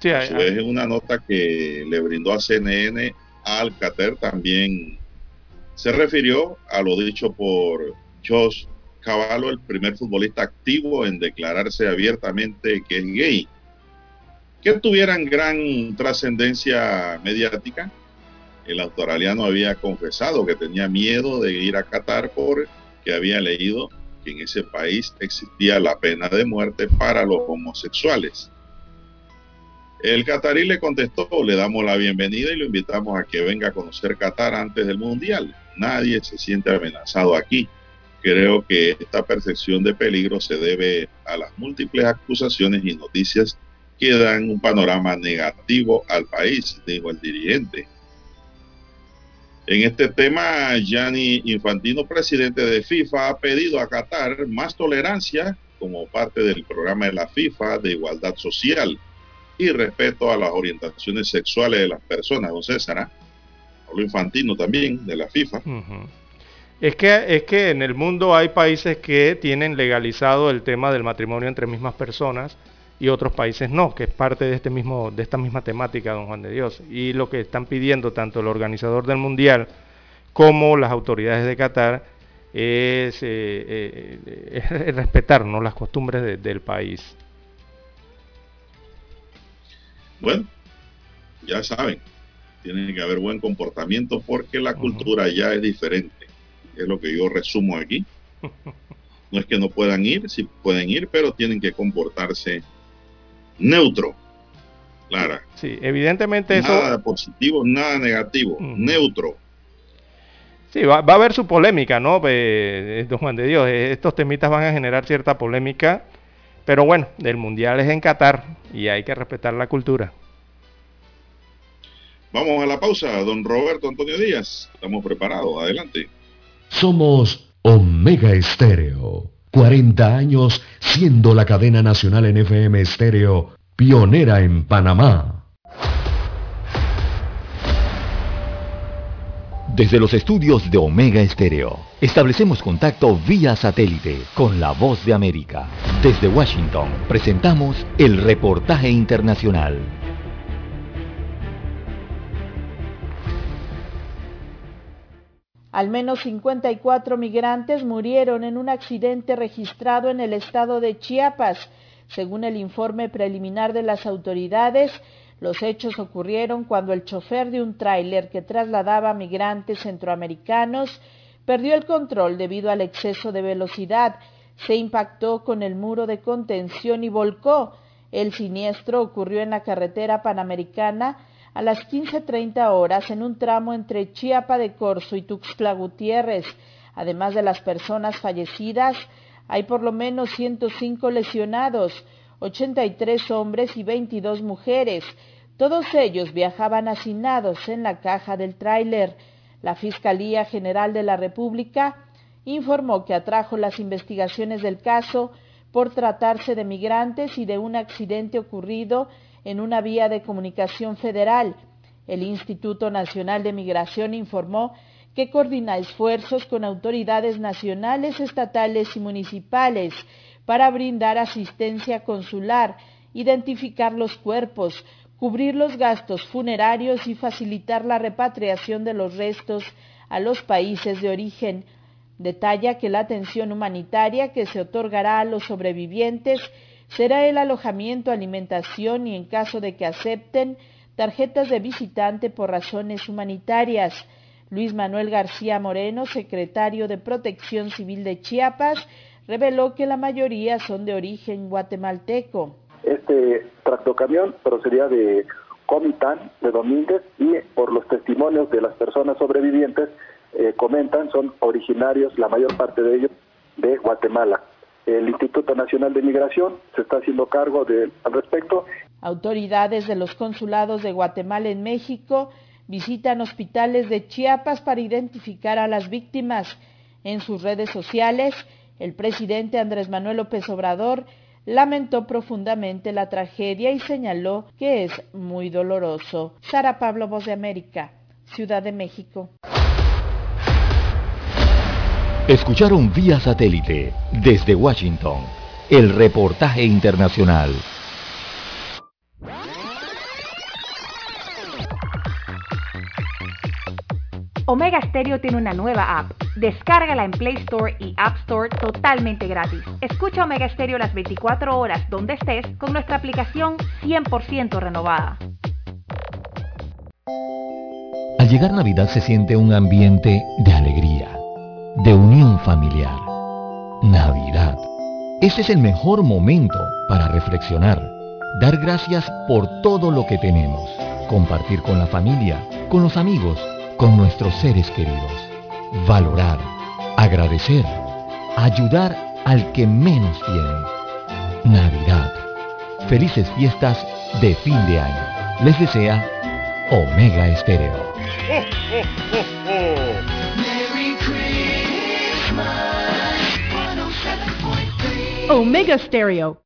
Sí, A hay- su vez, en una nota que le brindó a CNN, Alcater también se refirió a lo dicho por Josh Cavallo, el primer futbolista activo en declararse abiertamente que es gay. Que tuvieran gran trascendencia mediática. El australiano había confesado que tenía miedo de ir a Qatar porque había leído que en ese país existía la pena de muerte para los homosexuales. El catarí le contestó, le damos la bienvenida y lo invitamos a que venga a conocer Qatar antes del Mundial. Nadie se siente amenazado aquí. Creo que esta percepción de peligro se debe a las múltiples acusaciones y noticias que dan un panorama negativo al país, dijo el dirigente. En este tema, Gianni Infantino, presidente de FIFA, ha pedido a Qatar más tolerancia como parte del programa de la FIFA de igualdad social y respeto a las orientaciones sexuales de las personas, don César. ¿ah? Habló Infantino también de la FIFA. Es que, es que en el mundo hay países que tienen legalizado el tema del matrimonio entre mismas personas y otros países no, que es parte de este mismo, de esta misma temática, don Juan de Dios. Y lo que están pidiendo tanto el organizador del mundial como las autoridades de Qatar es, eh, eh, *laughs* es respetar ¿no? las costumbres de- del país. Bueno, ya saben, tiene que haber buen comportamiento porque la cultura ya es diferente. Es lo que yo resumo aquí. No es que no puedan ir, sí pueden ir, pero tienen que comportarse neutro. Clara. Sí, evidentemente eso... Nada positivo, nada negativo, neutro. Sí, va, va a haber su polémica, ¿no? Eh, don Juan de Dios, eh, estos temitas van a generar cierta polémica, pero bueno, el mundial es en Qatar y hay que respetar la cultura. Vamos a la pausa, don Roberto Antonio Díaz. Estamos preparados, adelante. Somos Omega Estéreo. 40 años siendo la cadena nacional en FM Estéreo, pionera en Panamá. Desde los estudios de Omega Estéreo, establecemos contacto vía satélite con la voz de América. Desde Washington, presentamos el reportaje internacional. Al menos 54 migrantes murieron en un accidente registrado en el estado de Chiapas. Según el informe preliminar de las autoridades, los hechos ocurrieron cuando el chofer de un tráiler que trasladaba migrantes centroamericanos perdió el control debido al exceso de velocidad, se impactó con el muro de contención y volcó. El siniestro ocurrió en la carretera panamericana a las 15.30 horas en un tramo entre Chiapa de Corzo y Tuxtla Gutiérrez. Además de las personas fallecidas, hay por lo menos 105 lesionados, 83 hombres y 22 mujeres. Todos ellos viajaban hacinados en la caja del tráiler. La Fiscalía General de la República informó que atrajo las investigaciones del caso por tratarse de migrantes y de un accidente ocurrido en una vía de comunicación federal. El Instituto Nacional de Migración informó que coordina esfuerzos con autoridades nacionales, estatales y municipales para brindar asistencia consular, identificar los cuerpos, cubrir los gastos funerarios y facilitar la repatriación de los restos a los países de origen. Detalla que la atención humanitaria que se otorgará a los sobrevivientes será el alojamiento, alimentación y, en caso de que acepten, tarjetas de visitante por razones humanitarias. Luis Manuel García Moreno, secretario de Protección Civil de Chiapas, reveló que la mayoría son de origen guatemalteco. Este tractocamión procedía de Comitán, de Domínguez, y por los testimonios de las personas sobrevivientes, eh, comentan, son originarios, la mayor parte de ellos, de Guatemala. El Instituto Nacional de Migración se está haciendo cargo de, al respecto. Autoridades de los consulados de Guatemala en México visitan hospitales de Chiapas para identificar a las víctimas. En sus redes sociales, el presidente Andrés Manuel López Obrador lamentó profundamente la tragedia y señaló que es muy doloroso. Sara Pablo, Voz de América, Ciudad de México. Escucharon vía satélite desde Washington el reportaje internacional. Omega Stereo tiene una nueva app. Descárgala en Play Store y App Store totalmente gratis. Escucha Omega Stereo las 24 horas donde estés con nuestra aplicación 100% renovada. Al llegar Navidad se siente un ambiente de alegría, de unión familiar. Navidad. Este es el mejor momento para reflexionar, dar gracias por todo lo que tenemos, compartir con la familia, con los amigos, con nuestros seres queridos, valorar, agradecer, ayudar al que menos tiene. Navidad. Felices fiestas de fin de año. Les desea Omega Estéreo. Merry Christmas. 107.3. Omega Stereo.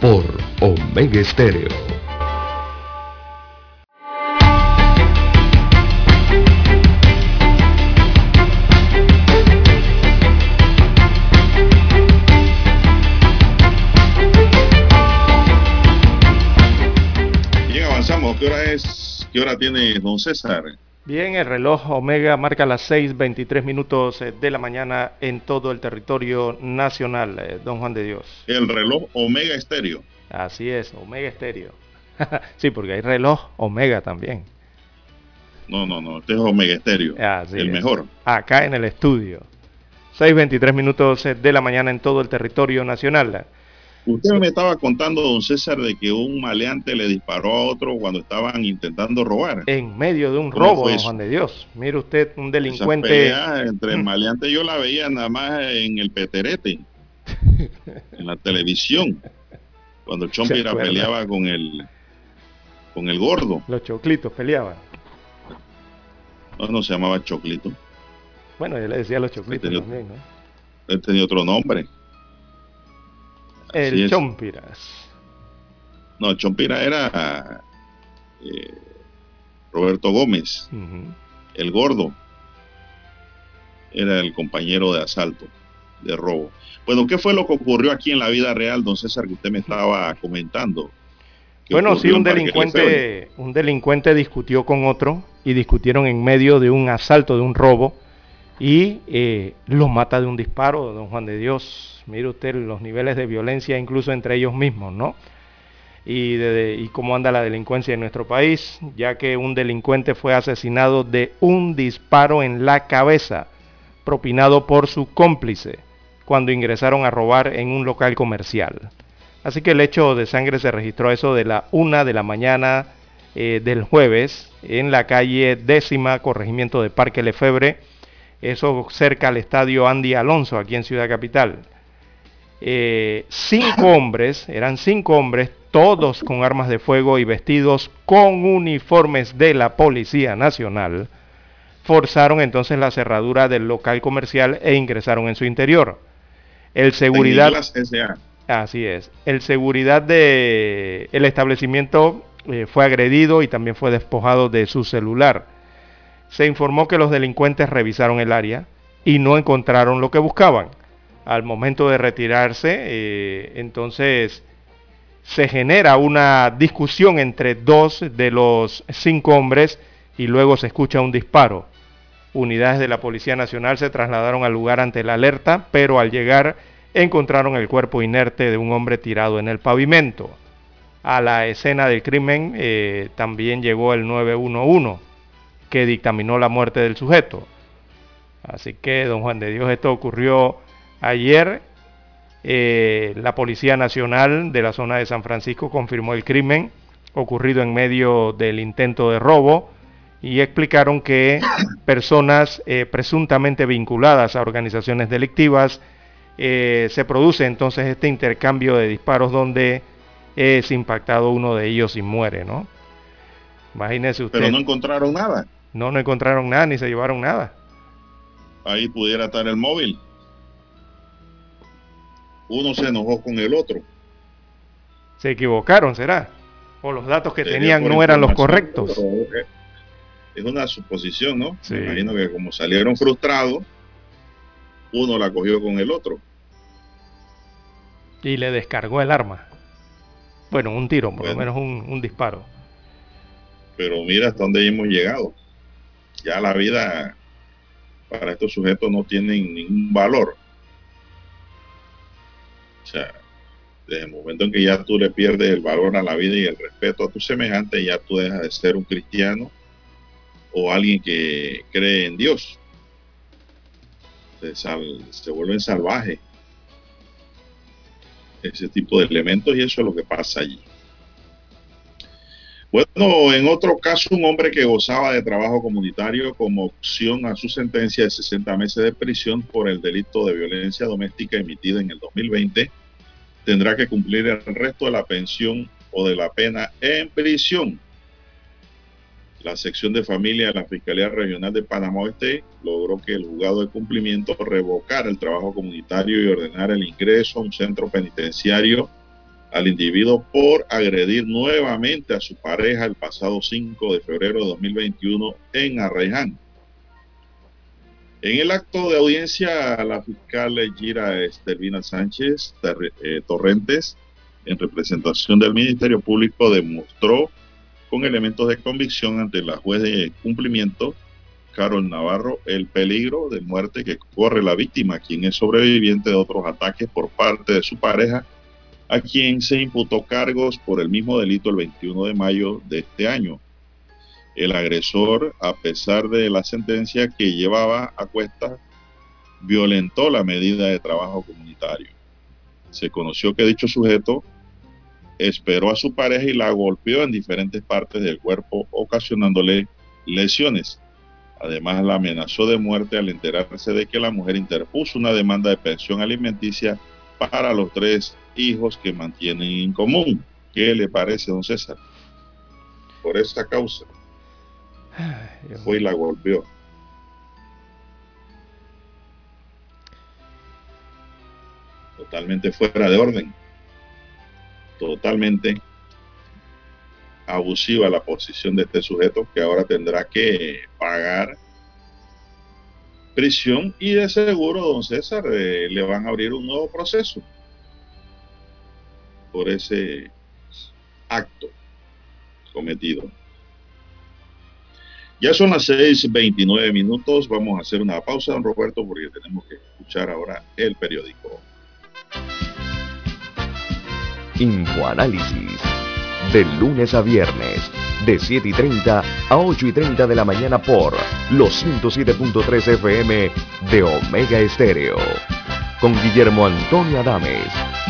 por Omega Estéreo. Bien, avanzamos. ¿Qué hora es? ¿Qué hora tiene don César? Bien, el reloj Omega marca las 6.23 minutos eh, de la mañana en todo el territorio nacional, eh, don Juan de Dios. El reloj Omega Estéreo. Así es, Omega Estéreo. *laughs* sí, porque hay reloj Omega también. No, no, no. Este es Omega Estéreo. Así el es. mejor. Acá en el estudio. 6.23 minutos eh, de la mañana en todo el territorio nacional. Usted me estaba contando, don César, de que un maleante le disparó a otro cuando estaban intentando robar. En medio de un ¿Cómo robo, don? Juan de Dios. Mire usted, un delincuente. pelea entre *clears throat* Mm. maleantes yo la veía nada más en el Peterete, en la televisión, cuando *laughs* Chompira peleaba con el con el gordo. Los choclitos peleaban. No, no se llamaba Choclito. Bueno, yo le decía los choclitos también, ¿no? Él tenía otro nombre. El. Chompiras. No, Chompira era eh, Roberto Gómez, el gordo. era el compañero de asalto, de robo. Bueno, ¿qué fue lo que ocurrió aquí en la vida real, don César, que usted me estaba comentando? ¿Qué Bueno, sí, un delincuente, un delincuente discutió con otro y discutieron en medio de un asalto, de un robo, y eh, lo mata de un disparo, don Juan de Dios. Mire usted los niveles de violencia incluso entre ellos mismos, ¿no? Y, de- y cómo anda la delincuencia en nuestro país, ya que un delincuente fue asesinado de un disparo en la cabeza, propinado por su cómplice, cuando ingresaron a robar en un local comercial. Así que el hecho de sangre se registró eso de la una de la mañana eh, del jueves en la calle décima, corregimiento de Parque Lefebre, eso cerca al estadio Andy Alonso, aquí en Ciudad Capital. Eh, cinco *laughs* hombres, eran cinco hombres, todos con armas de fuego y vestidos con uniformes de la Policía Nacional, forzaron entonces la cerradura del local comercial e ingresaron en su interior. El seguridad... Así es. El seguridad de el establecimiento eh, fue agredido y también fue despojado de su celular. Se informó que los delincuentes revisaron el área y no encontraron lo que buscaban. Al momento de retirarse, eh, entonces se genera una discusión entre dos de los cinco hombres y luego se escucha un disparo. Unidades de la Policía Nacional se trasladaron al lugar ante la alerta, pero al llegar encontraron el cuerpo inerte de un hombre tirado en el pavimento. A la escena del crimen eh, también llegó el 911, que dictaminó la muerte del sujeto. Así que, don Juan de Dios, esto ocurrió ayer. Eh, la Policía Nacional de la zona de San Francisco confirmó el crimen ocurrido en medio del intento de robo y explicaron que *coughs* personas eh, presuntamente vinculadas a organizaciones delictivas eh, se produce entonces este intercambio de disparos donde es impactado uno de ellos y muere, ¿no? Imagínese usted. Pero no encontraron nada. No, no encontraron nada ni se llevaron nada. Ahí pudiera estar el móvil. Uno se enojó con el otro. Se equivocaron, ¿será? O los datos que Sería tenían no eran los correctos. Es una suposición, ¿no? Sí. Me imagino que como salieron frustrados, uno la cogió con el otro. Y le descargó el arma. Bueno, un tiro, por lo menos un, un disparo. Pero mira hasta dónde hemos llegado. Ya la vida para estos sujetos no tiene ningún valor. O sea, desde el momento en que ya tú le pierdes el valor a la vida y el respeto a tu semejante, ya tú dejas de ser un cristiano o alguien que cree en Dios. Se, sal- se vuelven salvajes ese tipo de elementos y eso es lo que pasa allí. Bueno, en otro caso, un hombre que gozaba de trabajo comunitario como opción a su sentencia de 60 meses de prisión por el delito de violencia doméstica emitida en el 2020, tendrá que cumplir el resto de la pensión o de la pena en prisión. La sección de familia de la Fiscalía Regional de Panamá Oeste logró que el juzgado de cumplimiento revocara el trabajo comunitario y ordenara el ingreso a un centro penitenciario al individuo por agredir nuevamente a su pareja el pasado 5 de febrero de 2021 en Arraiján. En el acto de audiencia, la fiscal Gira Estelvina Sánchez eh, Torrentes, en representación del Ministerio Público, demostró con elementos de convicción ante la juez de cumplimiento, Carol Navarro, el peligro de muerte que corre la víctima, quien es sobreviviente de otros ataques por parte de su pareja a quien se imputó cargos por el mismo delito el 21 de mayo de este año. El agresor, a pesar de la sentencia que llevaba a cuesta, violentó la medida de trabajo comunitario. Se conoció que dicho sujeto esperó a su pareja y la golpeó en diferentes partes del cuerpo, ocasionándole lesiones. Además, la amenazó de muerte al enterarse de que la mujer interpuso una demanda de pensión alimenticia para los tres hijos que mantienen en común. ¿Qué le parece, don César? Por esa causa Dios fue y la golpeó. Totalmente fuera de orden. Totalmente abusiva la posición de este sujeto que ahora tendrá que pagar prisión y de seguro, don César, eh, le van a abrir un nuevo proceso por ese acto cometido. Ya son las 6:29 minutos. Vamos a hacer una pausa, don Roberto, porque tenemos que escuchar ahora el periódico. Infoanálisis. De lunes a viernes, de 7 y 30 a 8 y 30 de la mañana por los 107.3 FM de Omega Estéreo. Con Guillermo Antonio Adames,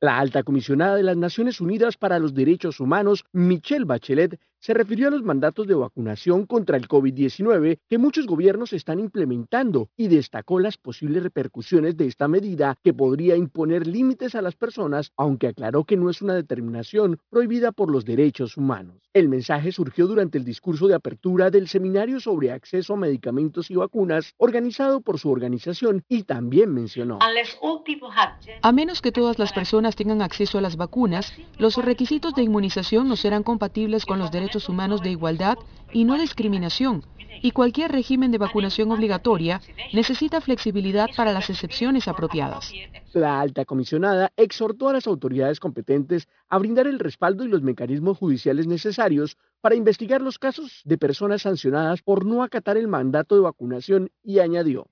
La alta comisionada de las Naciones Unidas para los Derechos Humanos, Michelle Bachelet, se refirió a los mandatos de vacunación contra el COVID-19 que muchos gobiernos están implementando y destacó las posibles repercusiones de esta medida que podría imponer límites a las personas, aunque aclaró que no es una determinación prohibida por los derechos humanos. El mensaje surgió durante el discurso de apertura del seminario sobre acceso a medicamentos y vacunas organizado por su organización y también mencionó. A menos que todas las personas tengan acceso a las vacunas, los requisitos de inmunización no serán compatibles con los derechos humanos de igualdad y no discriminación, y cualquier régimen de vacunación obligatoria necesita flexibilidad para las excepciones apropiadas. La alta comisionada exhortó a las autoridades competentes a brindar el respaldo y los mecanismos judiciales necesarios para investigar los casos de personas sancionadas por no acatar el mandato de vacunación y añadió.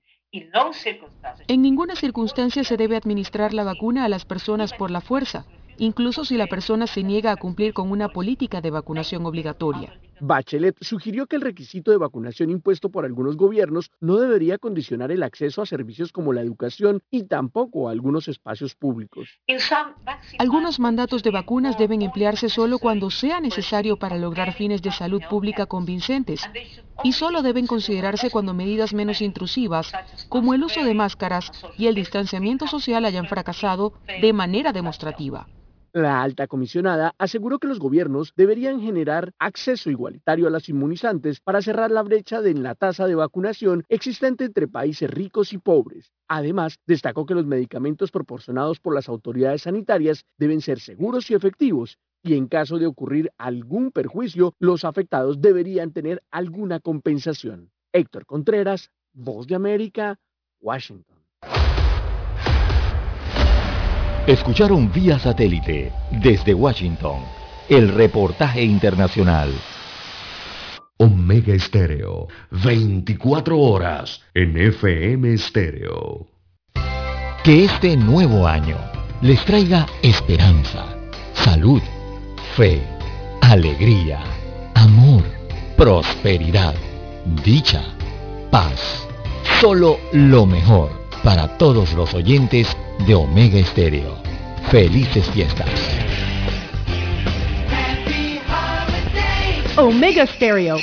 En ninguna circunstancia se debe administrar la vacuna a las personas por la fuerza, incluso si la persona se niega a cumplir con una política de vacunación obligatoria. Bachelet sugirió que el requisito de vacunación impuesto por algunos gobiernos no debería condicionar el acceso a servicios como la educación y tampoco a algunos espacios públicos. Algunos mandatos de vacunas deben emplearse solo cuando sea necesario para lograr fines de salud pública convincentes y solo deben considerarse cuando medidas menos intrusivas, como el uso de máscaras y el distanciamiento social hayan fracasado de manera demostrativa. La alta comisionada aseguró que los gobiernos deberían generar acceso igualitario a las inmunizantes para cerrar la brecha en la tasa de vacunación existente entre países ricos y pobres. Además, destacó que los medicamentos proporcionados por las autoridades sanitarias deben ser seguros y efectivos y en caso de ocurrir algún perjuicio, los afectados deberían tener alguna compensación. Héctor Contreras, Voz de América, Washington. Escucharon vía satélite desde Washington el reportaje internacional. Omega Estéreo, 24 horas en FM Estéreo. Que este nuevo año les traiga esperanza, salud, fe, alegría, amor, prosperidad, dicha, paz. Solo lo mejor para todos los oyentes de Omega Estéreo. Felices fiestas. Omega Stereo.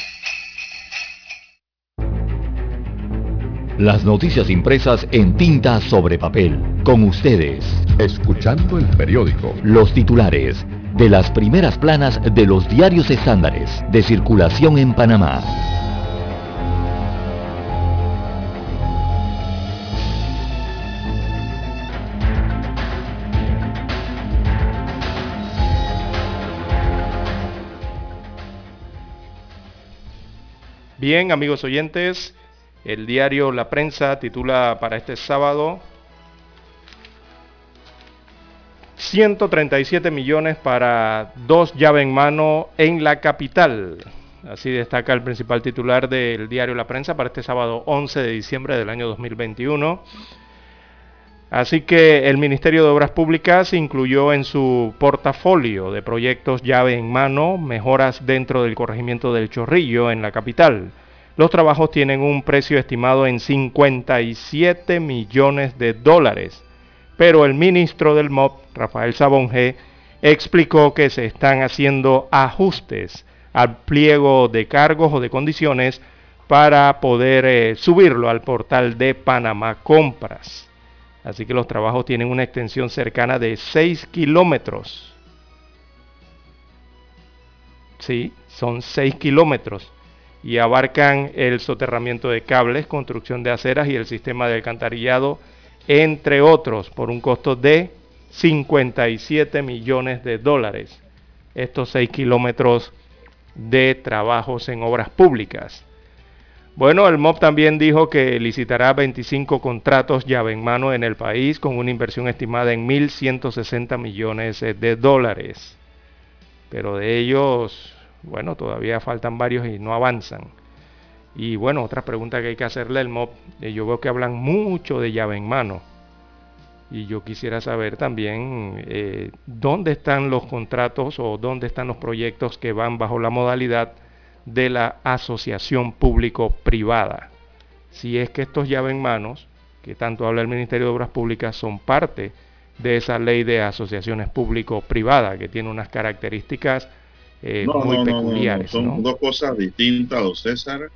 Las noticias impresas en tinta sobre papel. Con ustedes. Escuchando el periódico. Los titulares de las primeras planas de los diarios estándares de circulación en Panamá. Bien, amigos oyentes, el diario La Prensa titula para este sábado 137 millones para dos llave en mano en la capital. Así destaca el principal titular del diario La Prensa para este sábado 11 de diciembre del año 2021. Así que el Ministerio de Obras Públicas incluyó en su portafolio de proyectos llave en mano mejoras dentro del corregimiento del Chorrillo en la capital. Los trabajos tienen un precio estimado en 57 millones de dólares, pero el ministro del MOP, Rafael Sabón G, explicó que se están haciendo ajustes al pliego de cargos o de condiciones para poder eh, subirlo al portal de Panamá Compras. Así que los trabajos tienen una extensión cercana de 6 kilómetros. Sí, son 6 kilómetros y abarcan el soterramiento de cables, construcción de aceras y el sistema de alcantarillado, entre otros, por un costo de 57 millones de dólares. Estos 6 kilómetros de trabajos en obras públicas. Bueno, el MOB también dijo que licitará 25 contratos llave en mano en el país con una inversión estimada en 1.160 millones de dólares. Pero de ellos, bueno, todavía faltan varios y no avanzan. Y bueno, otra pregunta que hay que hacerle al MOB, eh, yo veo que hablan mucho de llave en mano. Y yo quisiera saber también eh, dónde están los contratos o dónde están los proyectos que van bajo la modalidad de la asociación público-privada. Si es que estos llave en manos, que tanto habla el Ministerio de Obras Públicas, son parte de esa ley de asociaciones público-privada, que tiene unas características eh, No, muy no, no, no, no, peculiares. Son dos cosas distintas, don César.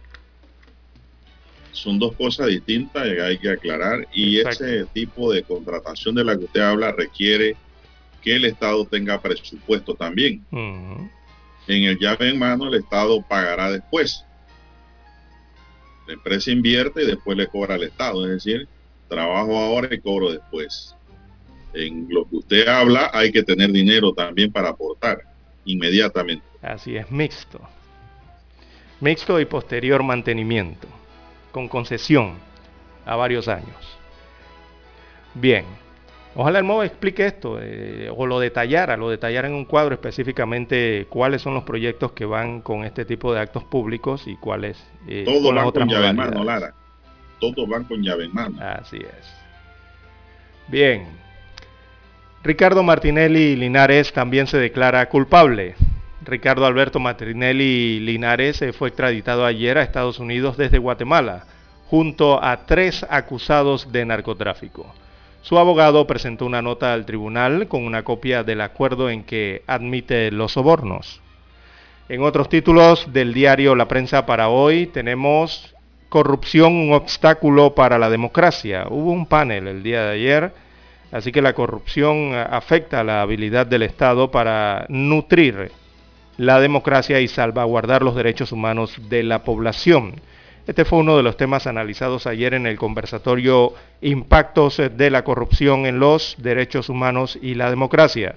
Son dos cosas distintas que hay que aclarar. Y Exacto. ese tipo de contratación de la que usted habla requiere que el Estado tenga presupuesto también. En el llave en mano, el Estado pagará después. La empresa invierte y después le cobra al Estado. Es decir, trabajo ahora y cobro después. En lo que usted habla, hay que tener dinero también para aportar inmediatamente. Así es, mixto. Mixto y posterior mantenimiento, con concesión a varios años. Bien, ojalá el MOVE explique esto, eh, o lo detallara, lo detallara en un cuadro específicamente cuáles son los proyectos que van con este tipo de actos públicos y cuáles eh, Todos con las van otras con llave en mano. Lara. Todos van con llave en mano. Así es. Bien. Ricardo Martinelli Linares también se declara culpable. Ricardo Alberto Martinelli Linares eh, fue extraditado ayer a Estados Unidos desde Guatemala, junto a tres acusados de narcotráfico. Su abogado presentó una nota al tribunal con una copia del acuerdo en que admite los sobornos. En otros títulos del diario La Prensa para hoy tenemos corrupción un obstáculo para la democracia. Hubo un panel el día de ayer, así que la corrupción eh, afecta la habilidad del Estado para nutrir la democracia y salvaguardar los derechos humanos de la población. Este fue uno de los temas analizados ayer en el conversatorio Impactos de la corrupción en los derechos humanos y la democracia.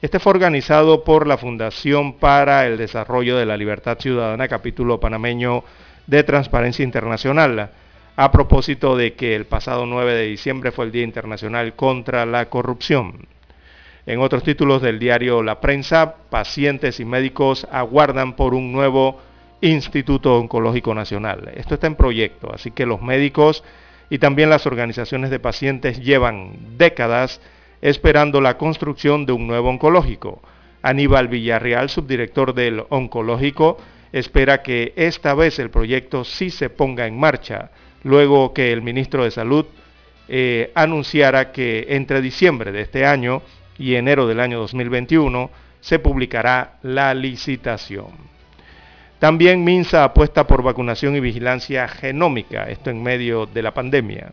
Este fue organizado por la Fundación para el Desarrollo de la Libertad Ciudadana, capítulo panameño de Transparencia Internacional, a propósito de que el pasado 9 de diciembre fue el Día Internacional contra la Corrupción. En otros títulos del diario La Prensa, pacientes y médicos aguardan por un nuevo Instituto Oncológico Nacional. Esto está en proyecto, así que los médicos y también las organizaciones de pacientes llevan décadas esperando la construcción de un nuevo oncológico. Aníbal Villarreal, subdirector del oncológico, espera que esta vez el proyecto sí se ponga en marcha, luego que el ministro de Salud eh, anunciara que entre diciembre de este año y enero del año 2021 se publicará la licitación. También Minsa apuesta por vacunación y vigilancia genómica, esto en medio de la pandemia.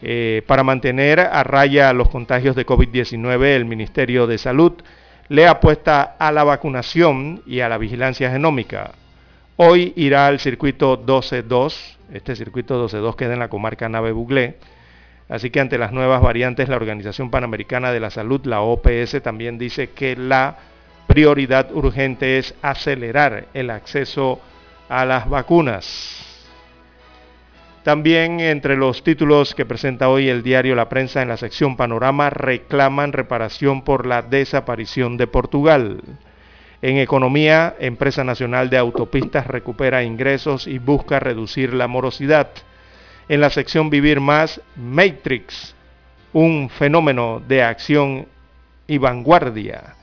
Eh, para mantener a raya los contagios de COVID-19, el Ministerio de Salud le apuesta a la vacunación y a la vigilancia genómica. Hoy irá al circuito 12.2, este circuito 12.2 queda en la comarca Nave Buglé, Así que ante las nuevas variantes, la Organización Panamericana de la Salud, la OPS, también dice que la prioridad urgente es acelerar el acceso a las vacunas. También entre los títulos que presenta hoy el diario La Prensa en la sección Panorama reclaman reparación por la desaparición de Portugal. En economía, Empresa Nacional de Autopistas recupera ingresos y busca reducir la morosidad en la sección Vivir Más, Matrix, un fenómeno de acción y vanguardia.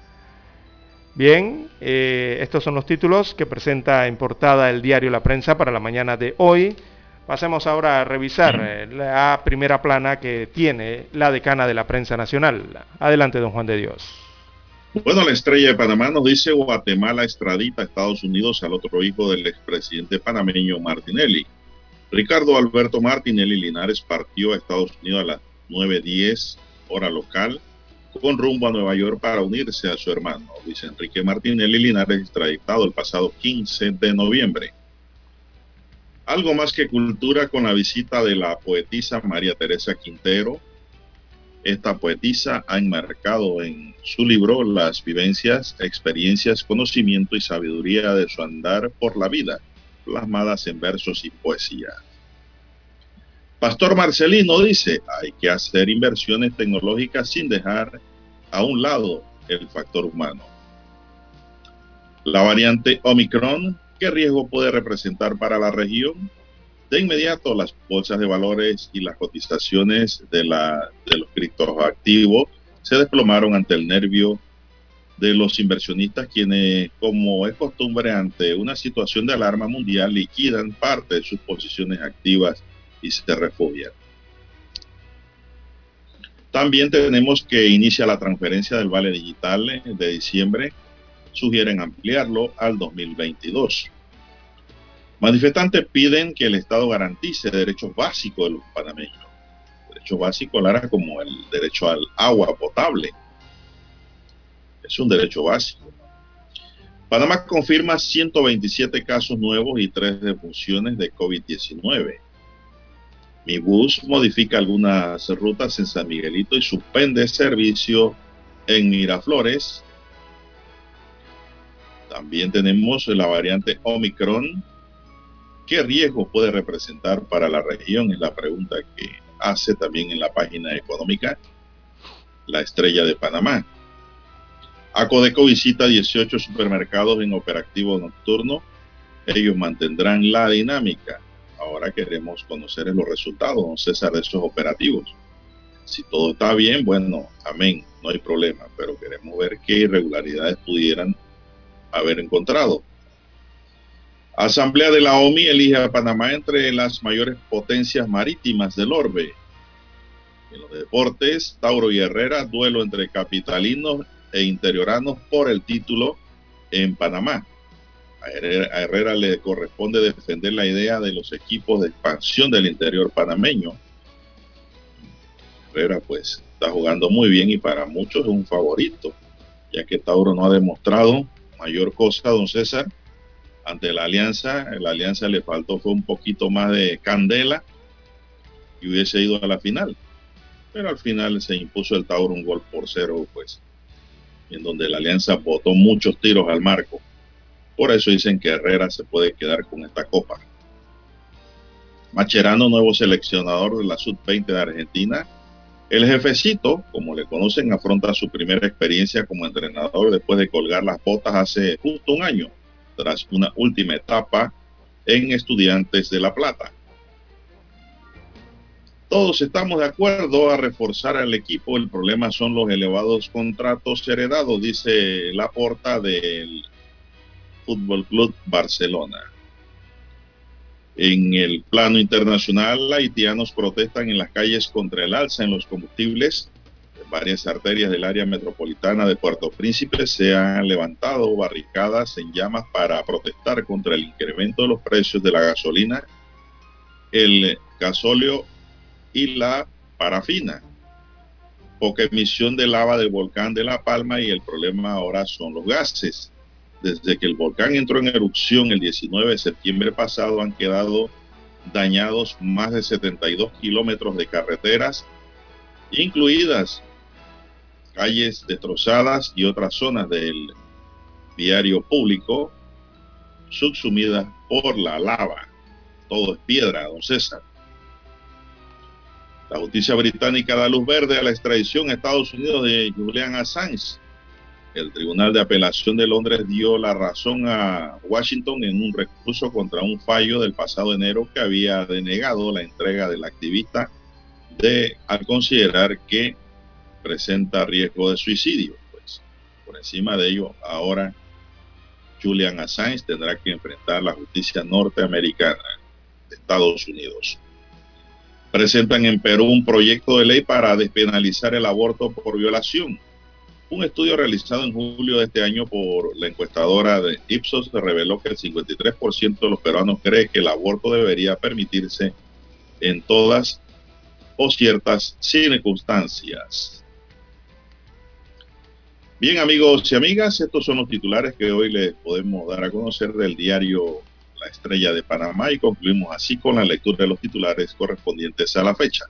Bien, eh, estos son los títulos que presenta en portada el diario La Prensa para la mañana de hoy. Pasemos ahora a revisar eh, la primera plana que tiene la decana de la prensa nacional. Adelante, don Juan de Dios. Bueno, la estrella de Panamá nos dice Guatemala extradita a Estados Unidos al otro hijo del expresidente panameño Martinelli. Ricardo Alberto Martinelli Linares partió a Estados Unidos a las 9.10 hora local con rumbo a Nueva York para unirse a su hermano Luis Enrique Martinelli Linares extraditado el pasado 15 de noviembre. Algo más que cultura con la visita de la poetisa María Teresa Quintero. Esta poetisa ha enmarcado en su libro las vivencias, experiencias, conocimiento y sabiduría de su andar por la vida, plasmadas en versos y poesía. Pastor Marcelino dice, hay que hacer inversiones tecnológicas sin dejar a un lado el factor humano. La variante Omicron ¿Qué riesgo puede representar para la región? De inmediato, las bolsas de valores y las cotizaciones de, la, de los criptoactivos se desplomaron ante el nervio de los inversionistas quienes, como es costumbre ante una situación de alarma mundial, liquidan parte de sus posiciones activas y se refugian. También tenemos que inicia la transferencia del vale digital de diciembre sugieren ampliarlo al 2022. Manifestantes piden que el Estado garantice derechos básicos de los panameños. Derechos básicos, Lara, como el derecho al agua potable. Es un derecho básico. Panamá confirma 127 casos nuevos y 3 defunciones de COVID-19. Mi bus modifica algunas rutas en San Miguelito y suspende servicio en Miraflores también tenemos la variante Omicron. ¿Qué riesgo puede representar para la región? Es la pregunta que hace también en la página económica la estrella de Panamá. Acodeco visita 18 supermercados en operativo nocturno. Ellos mantendrán la dinámica. Ahora queremos conocer los resultados, don César, de esos operativos. Si todo está bien, bueno, amén, no hay problema, pero queremos ver qué irregularidades pudieran haber encontrado. Asamblea de la OMI elige a Panamá entre las mayores potencias marítimas del orbe. En los deportes, Tauro y Herrera, duelo entre capitalinos e interioranos por el título en Panamá. A Herrera, le corresponde defender la idea de los equipos de expansión del interior panameño. Herrera pues está jugando muy bien y para muchos es un favorito, ya que Tauro no ha demostrado mayor cosa, don César, ante la alianza. La alianza le faltó fue un poquito más de candela y hubiese ido a la final. Pero al final se impuso el Tauro un gol por cero, pues, en donde la alianza botó muchos tiros al marco. Por eso dicen que Herrera se puede quedar con esta copa. Macherano, nuevo seleccionador de la Sub-20 de Argentina, el jefecito, como le conocen, afronta su primera experiencia como entrenador después de colgar las botas hace justo un año, tras una última etapa en Estudiantes de La Plata. Todos estamos de acuerdo a reforzar al equipo. El problema son los elevados contratos heredados, dice la porta del Fútbol Club Barcelona. En el plano internacional, haitianos protestan en las calles contra el alza en los combustibles. En varias arterias del área metropolitana de Puerto Príncipe se han levantado barricadas en llamas para protestar contra el incremento de los precios de la gasolina, el gasóleo y la parafina. Poca emisión de lava del volcán de La Palma y el problema ahora son los gases desde que el volcán entró en erupción el 19 de septiembre pasado han quedado dañados más de 72 kilómetros de carreteras, incluidas calles destrozadas y otras zonas del diario público subsumidas por la lava. Todo es piedra, don César. La justicia británica da luz verde a la extradición a Estados Unidos de Julian Assange el Tribunal de Apelación de Londres dio la razón a Washington en un recurso contra un fallo del pasado enero que había denegado la entrega del activista de, al considerar que presenta riesgo de suicidio. Pues, por encima de ello, ahora Julian Assange tendrá que enfrentar la justicia norteamericana de Estados Unidos. Presentan en Perú un proyecto de ley para despenalizar el aborto por violación Un estudio realizado en julio de este año por la encuestadora de Ipsos reveló que el 53% de los peruanos cree que el aborto debería permitirse en todas o ciertas circunstancias. Bien amigos y amigas, estos son los titulares que hoy les podemos dar a conocer del diario La Estrella de Panamá y concluimos así con la lectura de los titulares correspondientes a la fecha.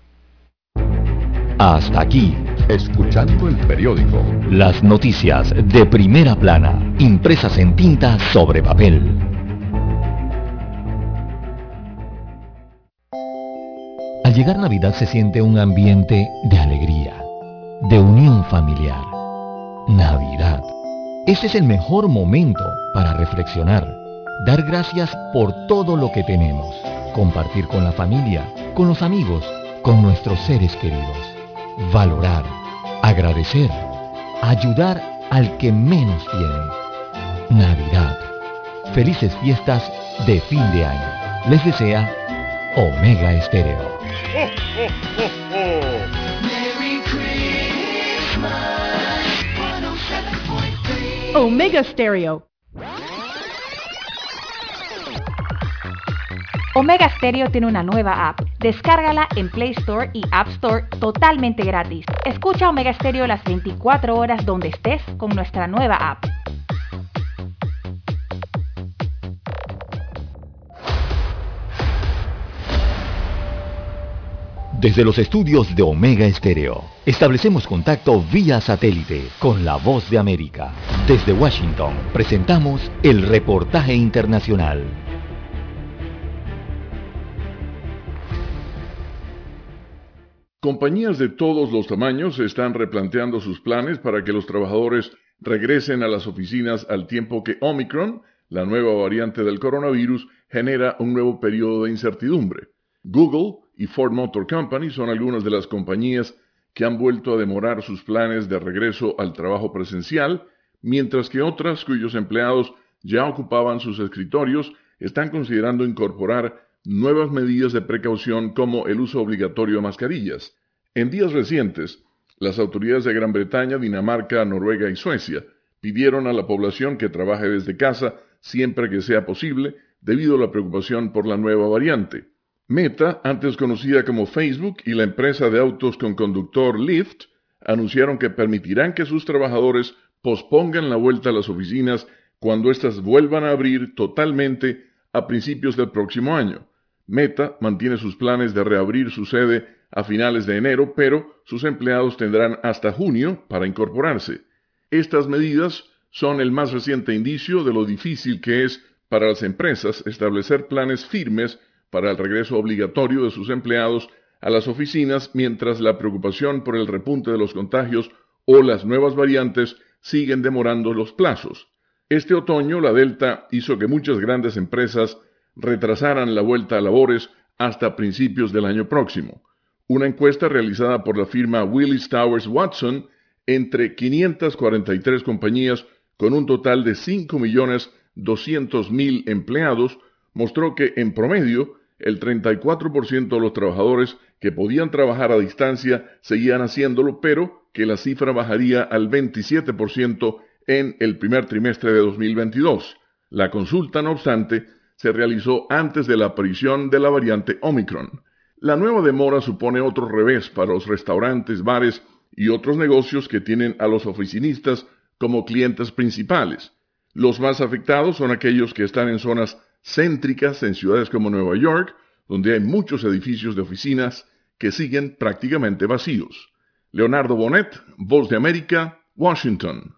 Hasta aquí, Escuchando el periódico. las noticias de primera plana, impresas en tinta sobre papel. Al llegar Navidad se siente un ambiente de alegría, de unión familiar. Navidad. Este es el mejor momento para reflexionar, dar gracias por todo lo que tenemos, compartir con la familia, con los amigos, con nuestros seres queridos, valorar, agradecer, ayudar al que menos tiene. Navidad. Felices fiestas de fin de año. Les desea Omega Estéreo. Merry Christmas. 107.3. Omega Stereo. Omega Stereo tiene una nueva app. Descárgala en Play Store y App Store totalmente gratis. Escucha Omega Stereo las 24 horas donde estés con nuestra nueva app. Desde los estudios de Omega Estéreo, establecemos contacto vía satélite con la voz de América. Desde Washington, presentamos el reportaje internacional. Compañías de todos los tamaños están replanteando sus planes para que los trabajadores regresen a las oficinas al tiempo que Omicron, la nueva variante del coronavirus, genera un nuevo periodo de incertidumbre. Google y Ford Motor Company son algunas de las compañías que han vuelto a demorar sus planes de regreso al trabajo presencial, mientras que otras cuyos empleados ya ocupaban sus escritorios están considerando incorporar nuevas medidas de precaución como el uso obligatorio de mascarillas. En días recientes, las autoridades de Gran Bretaña, Dinamarca, Noruega y Suecia pidieron a la población que trabaje desde casa siempre que sea posible debido a la preocupación por la nueva variante. Meta, antes conocida como Facebook, y la empresa de autos con conductor Lyft anunciaron que permitirán que sus trabajadores pospongan la vuelta a las oficinas cuando éstas vuelvan a abrir totalmente a principios del próximo año. Meta mantiene sus planes de reabrir su sede a finales de enero, pero sus empleados tendrán hasta junio para incorporarse. Estas medidas son el más reciente indicio de lo difícil que es para las empresas establecer planes firmes para el regreso obligatorio de sus empleados a las oficinas mientras la preocupación por el repunte de los contagios o las nuevas variantes siguen demorando los plazos. Este otoño la Delta hizo que muchas grandes empresas retrasaran la vuelta a labores hasta principios del año próximo. Una encuesta realizada por la firma Willis Towers Watson entre 543 compañías con un total de 5.200.000 empleados mostró que en promedio el 34% de los trabajadores que podían trabajar a distancia seguían haciéndolo, pero que la cifra bajaría al 27% en el primer trimestre de 2022. La consulta, no obstante, se realizó antes de la aparición de la variante Omicron. La nueva demora supone otro revés para los restaurantes, bares y otros negocios que tienen a los oficinistas como clientes principales. Los más afectados son aquellos que están en zonas céntricas en ciudades como Nueva York, donde hay muchos edificios de oficinas que siguen prácticamente vacíos. Leonardo Bonet, Voz de América, Washington.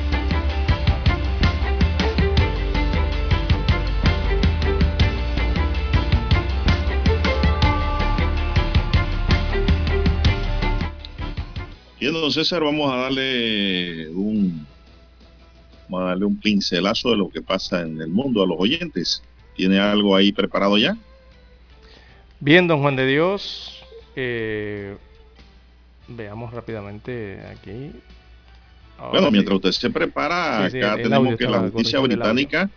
Bien, don César, vamos a darle un Vamos a darle un pincelazo de lo que pasa en el mundo a los oyentes. ¿Tiene algo ahí preparado ya? Bien, don Juan de Dios. eh, veamos rápidamente aquí. Ahora bueno, sí. mientras usted se prepara, Sí, sí, acá tenemos que la justicia británica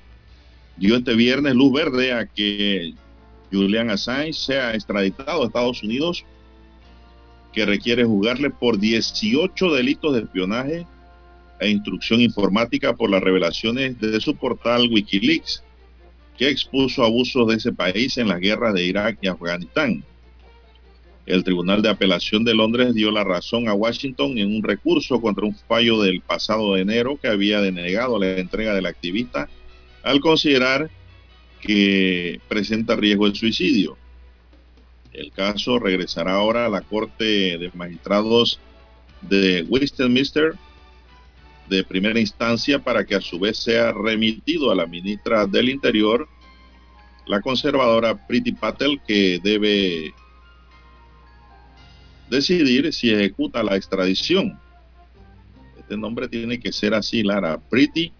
dio este viernes luz verde a que Julian Assange sea extraditado a Estados Unidos, que requiere juzgarle por 18 delitos de espionaje e instrucción informática por las revelaciones de su portal Wikileaks, que expuso abusos de ese país en las guerras de Irak y Afganistán. El Tribunal de Apelación de Londres dio la razón a Washington en un recurso contra un fallo del pasado de enero que había denegado la entrega del activista al considerar que presenta riesgo de suicidio. El caso regresará ahora a la Corte de Magistrados de Westminster de primera instancia para que a su vez sea remitido a la ministra del Interior, la conservadora Priti Patel, que debe decidir si ejecuta la extradición. Este nombre tiene que ser así, Lara, Priti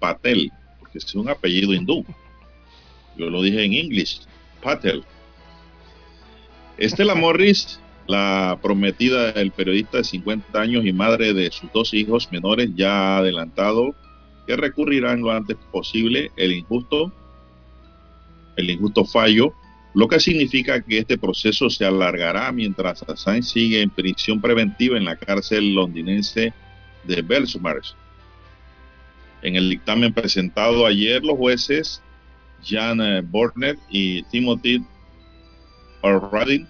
Patel, porque es un apellido hindú. Yo lo dije en inglés, Patel. Estela Morris, la prometida del periodista de 50 años y madre de sus dos hijos menores, ya ha adelantado que recurrirán lo antes posible el injusto, el injusto fallo, lo que significa que este proceso se alargará mientras Assange sigue en prisión preventiva en la cárcel londinense de Belmarsh. En el dictamen presentado ayer, los jueces Jan Bornet y Timothy O'Reilly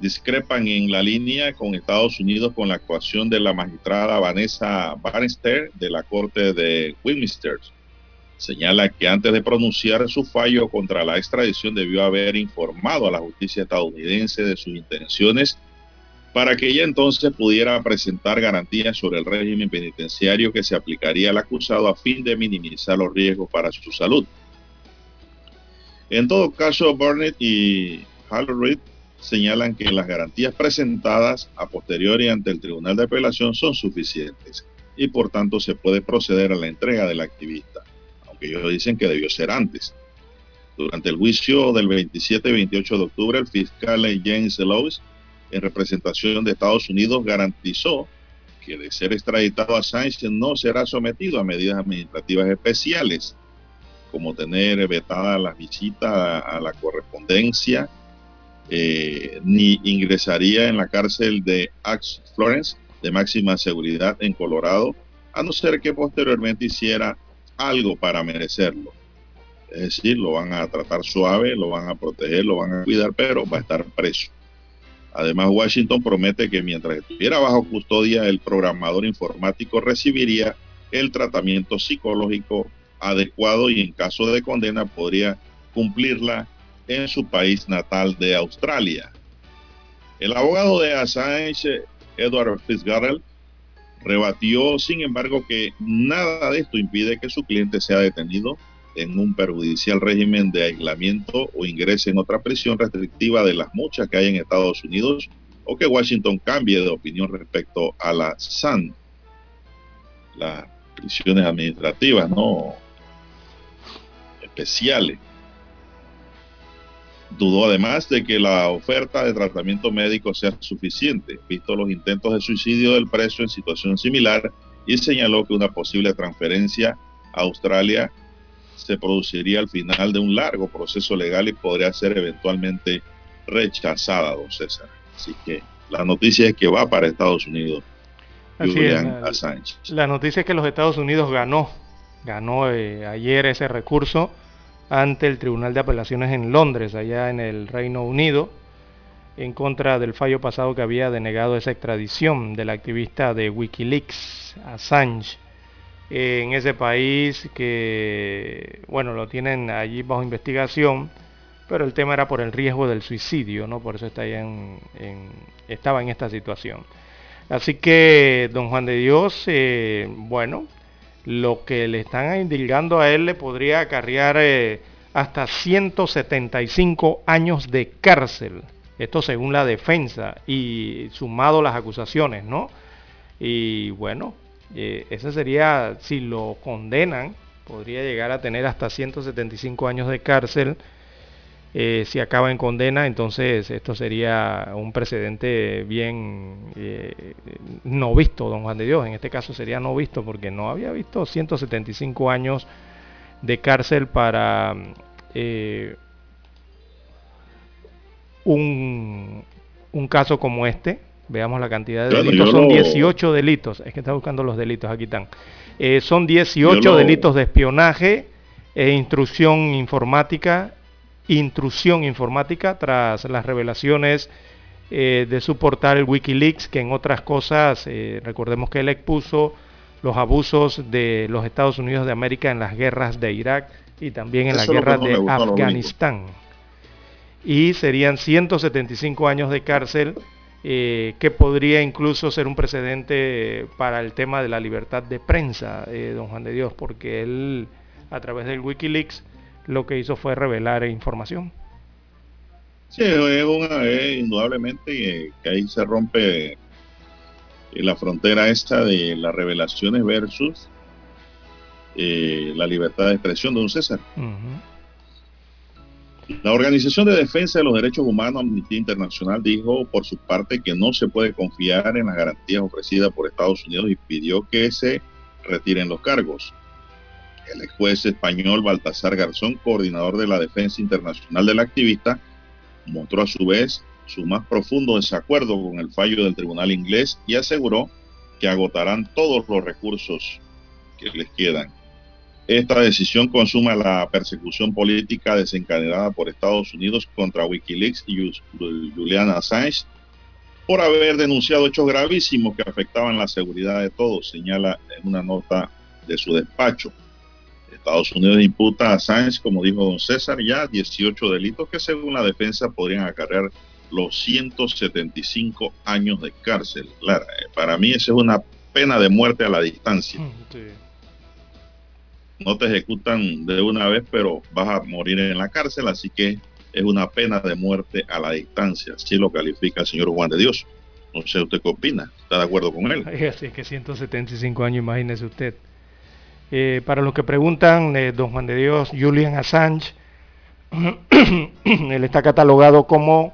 discrepan en la línea con Estados Unidos con la actuación de la magistrada Vanessa Bannister de la Corte de Westminster. Señala que antes de pronunciar su fallo contra la extradición debió haber informado a la justicia estadounidense de sus intenciones para que ella entonces pudiera presentar garantías sobre el régimen penitenciario que se aplicaría al acusado a fin de minimizar los riesgos para su salud. En todo caso, Burnett y Hallerid señalan que las garantías presentadas a posteriori ante el Tribunal de Apelación son suficientes y por tanto se puede proceder a la entrega del activista, aunque ellos dicen que debió ser antes. Durante el juicio del 27 y 28 de octubre, el fiscal James Lewis, en representación de Estados Unidos, garantizó que de ser extraditado a Sánchez no será sometido a medidas administrativas especiales, como tener vetada las visitas a la correspondencia, eh, ni ingresaría en la cárcel de Axe Florence de máxima seguridad en Colorado, a no ser que posteriormente hiciera algo para merecerlo. Es decir, lo van a tratar suave, lo van a proteger, lo van a cuidar, pero va a estar preso. Además, Washington promete que mientras estuviera bajo custodia, el programador informático recibiría el tratamiento psicológico adecuado y en caso de condena podría cumplirla en su país natal de Australia. El abogado de Assange, Edward Fitzgerald, rebatió, sin embargo, que nada de esto impide que su cliente sea detenido en un perjudicial régimen de aislamiento o ingrese en otra prisión restrictiva de las muchas que hay en Estados Unidos o que Washington cambie de opinión respecto a la SAN, las prisiones administrativas, no especiales. Dudó además de que la oferta de tratamiento médico sea suficiente, visto los intentos de suicidio del preso en situación similar, y señaló que una posible transferencia a Australia se produciría al final de un largo proceso legal y podría ser eventualmente rechazada, don César. Así que la noticia es que va para Estados Unidos. Así Julian es, la-. La noticia es que los Estados Unidos ganó, ganó eh, ayer ese recurso ante el Tribunal de Apelaciones en Londres, allá en el Reino Unido, en contra del fallo pasado que había denegado esa extradición del activista de Wikileaks, Assange, en ese país que, bueno, lo tienen allí bajo investigación, pero el tema era por el riesgo del suicidio, ¿no? Por eso está en- en- estaba en esta situación. Así que, don Juan de Dios, eh, bueno, lo que le están indilgando a él le podría acarrear eh, hasta 175 años de cárcel. Esto según la defensa y sumado las acusaciones, ¿no? Y bueno, Eh, ese sería, si lo condenan, podría llegar a tener hasta 175 años de cárcel. Eh, si acaba en condena, entonces esto sería un precedente bien eh, no visto, don Juan de Dios. En este caso sería no visto porque no había visto 175 años de cárcel para eh, un, un caso como este. Veamos la cantidad de delitos. Son lo- 18 delitos. Es que está buscando los delitos. Aquí están. Eh, son 18 Yo lo- delitos de espionaje e instrucción informática, intrusión informática tras las revelaciones eh, de su portal Wikileaks, que en otras cosas, eh, recordemos que él expuso los abusos de los Estados Unidos de América en las guerras de Irak y también en Eso la es lo que guerra no me de Afganistán. Y serían 175 años de cárcel eh, que podría incluso ser un precedente para el tema de la libertad de prensa, don Juan de Dios, porque él a través del Wikileaks lo que hizo fue revelar información. Sí, es una, es indudablemente que, ahí se rompe eh, la frontera esta de las revelaciones versus eh, la libertad de expresión, don César. La Organización de Defensa de los Derechos Humanos, Amnistía Internacional, dijo por su parte que no se puede confiar en las garantías ofrecidas por Estados Unidos y pidió que se retiren los cargos. El ex juez español Baltasar Garzón, coordinador de la defensa internacional del activista, mostró a su vez su más profundo desacuerdo con el fallo del tribunal inglés y aseguró que agotarán todos los recursos que les quedan. Esta decisión consuma la persecución política desencadenada por Estados Unidos contra Wikileaks y Julian Assange por haber denunciado hechos gravísimos que afectaban la seguridad de todos, señala en una nota de su despacho. Estados Unidos imputa a Assange, como dijo don César, ya 18 delitos que según la defensa podrían acarrear los 175 años de cárcel. Claro, eh, para mí esa es una pena de muerte a la distancia. No te ejecutan de una vez, pero vas a morir en la cárcel, así que es una pena de muerte a la distancia. Así lo califica el señor Juan de Dios. No sé usted qué opina. ¿Está de acuerdo con él? Así es que 175 años, imagínese usted. Eh, para los que preguntan, eh, don Juan de Dios, Julian Assange, *clears throat* él está catalogado como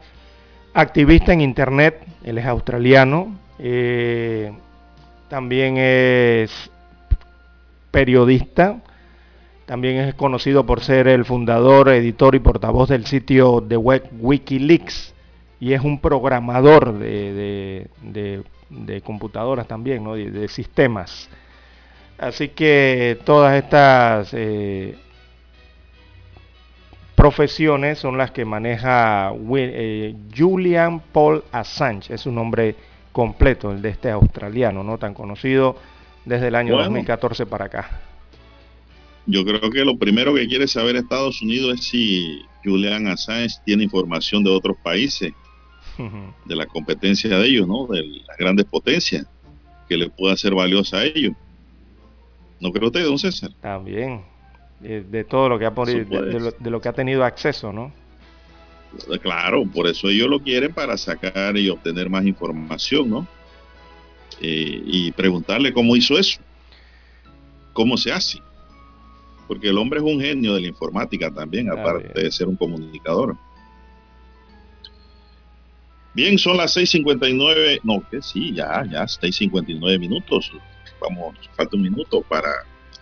activista en Internet, él es australiano, eh, también es periodista, también es conocido por ser el fundador, editor y portavoz del sitio de web Wikileaks y es un programador de, de- computadoras también, ¿no? de sistemas. Así que todas estas eh, profesiones son las que maneja eh, Julian Paul Assange, es su nombre completo, el de este australiano, no tan conocido desde el año Bueno. 2014 para acá. Yo creo que lo primero que quiere saber Estados Unidos es si Julian Assange tiene información de otros países, de la competencia de ellos, ¿no? De las grandes potencias, que le pueda ser valiosa a ellos. ¿No cree usted, don César? También, eh, de todo lo que ha, podido- de, lo, de lo que ha tenido acceso, ¿no? Claro, por eso ellos lo quieren para sacar y obtener más información, ¿no? Eh, y preguntarle cómo hizo eso, cómo se hace. Porque el hombre es un genio de la informática también, Ah, aparte de ser un comunicador. Bien, son las 6.59, no, que sí, ya, ya, 6.59 minutos. Vamos, falta un minuto para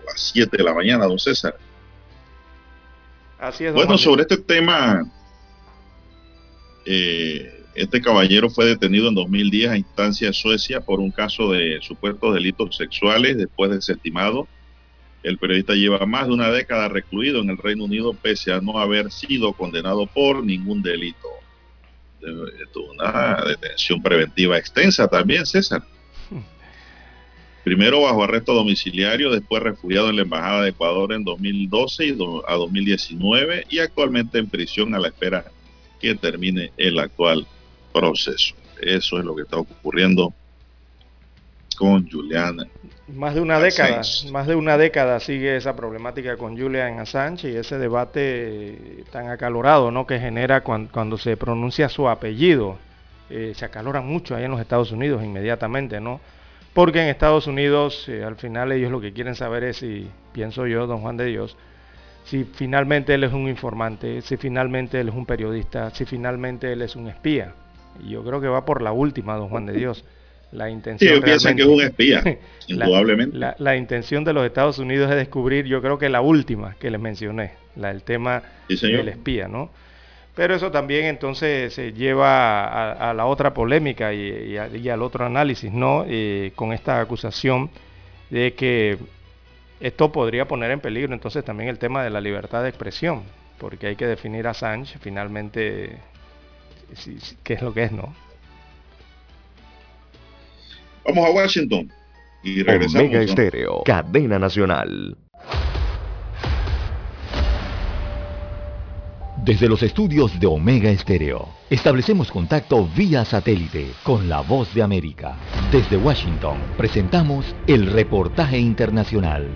las 7 de la mañana, don César. Así es. Bueno, sobre este tema, eh, este caballero fue detenido en 2010 a instancia de Suecia por un caso de supuestos delitos sexuales después desestimado. El periodista lleva más de una década recluido en el Reino Unido pese a no haber sido condenado por ningún delito. Eh, tuvo una detención preventiva extensa también, César. Primero bajo arresto domiciliario, después refugiado en la Embajada de Ecuador en 2012 y a 2019 y actualmente en prisión a la espera que termine el actual proceso. Eso es lo que está ocurriendo con Juliana. Más de una Assange. década, más de una década sigue esa problemática con Julian Assange y ese debate tan acalorado, ¿no? Que genera cuan- cuando se pronuncia su apellido, Eh, se acalora mucho ahí en los Estados Unidos inmediatamente, ¿no? Porque en Estados Unidos eh, al final ellos lo que quieren saber es si, pienso yo, don Juan de Dios, si finalmente él es un informante, si finalmente él es un periodista, si finalmente él es un espía. Y yo creo que va por la última, don Juan de Dios. La Sí, intención ellos piensan que es un espía, *laughs* indudablemente. La, la intención de los Estados Unidos es descubrir, yo creo que la última que les mencioné, la, el tema Sí, del espía, ¿no? Pero eso también entonces se lleva a, a la otra polémica y, y a- y al otro análisis, ¿no? Eh, con esta acusación de que esto podría poner en peligro entonces también el tema de la libertad de expresión, porque hay que definir a Assange finalmente si- si- qué es lo que es, ¿no? Vamos a Washington y regresamos. Omega ¿no? Estéreo, cadena nacional. Desde los estudios de Omega Estéreo, establecemos contacto vía satélite con la voz de América. Desde Washington, presentamos el reportaje internacional.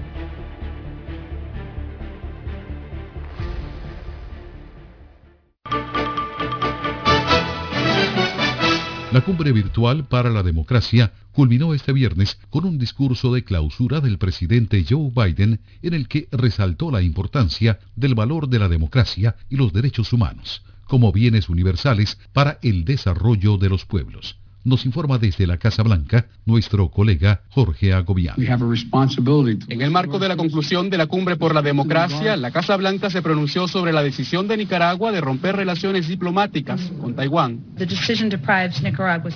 La cumbre virtual para la democracia culminó este viernes con un discurso de clausura del presidente Joe Biden en el que resaltó la importancia del valor de la democracia y los derechos humanos como bienes universales para el desarrollo de los pueblos. Nos informa desde la Casa Blanca nuestro colega Jorge Agobián. En el marco de la conclusión de la cumbre por la democracia, la Casa Blanca se pronunció sobre la decisión de Nicaragua de romper relaciones diplomáticas con Taiwán.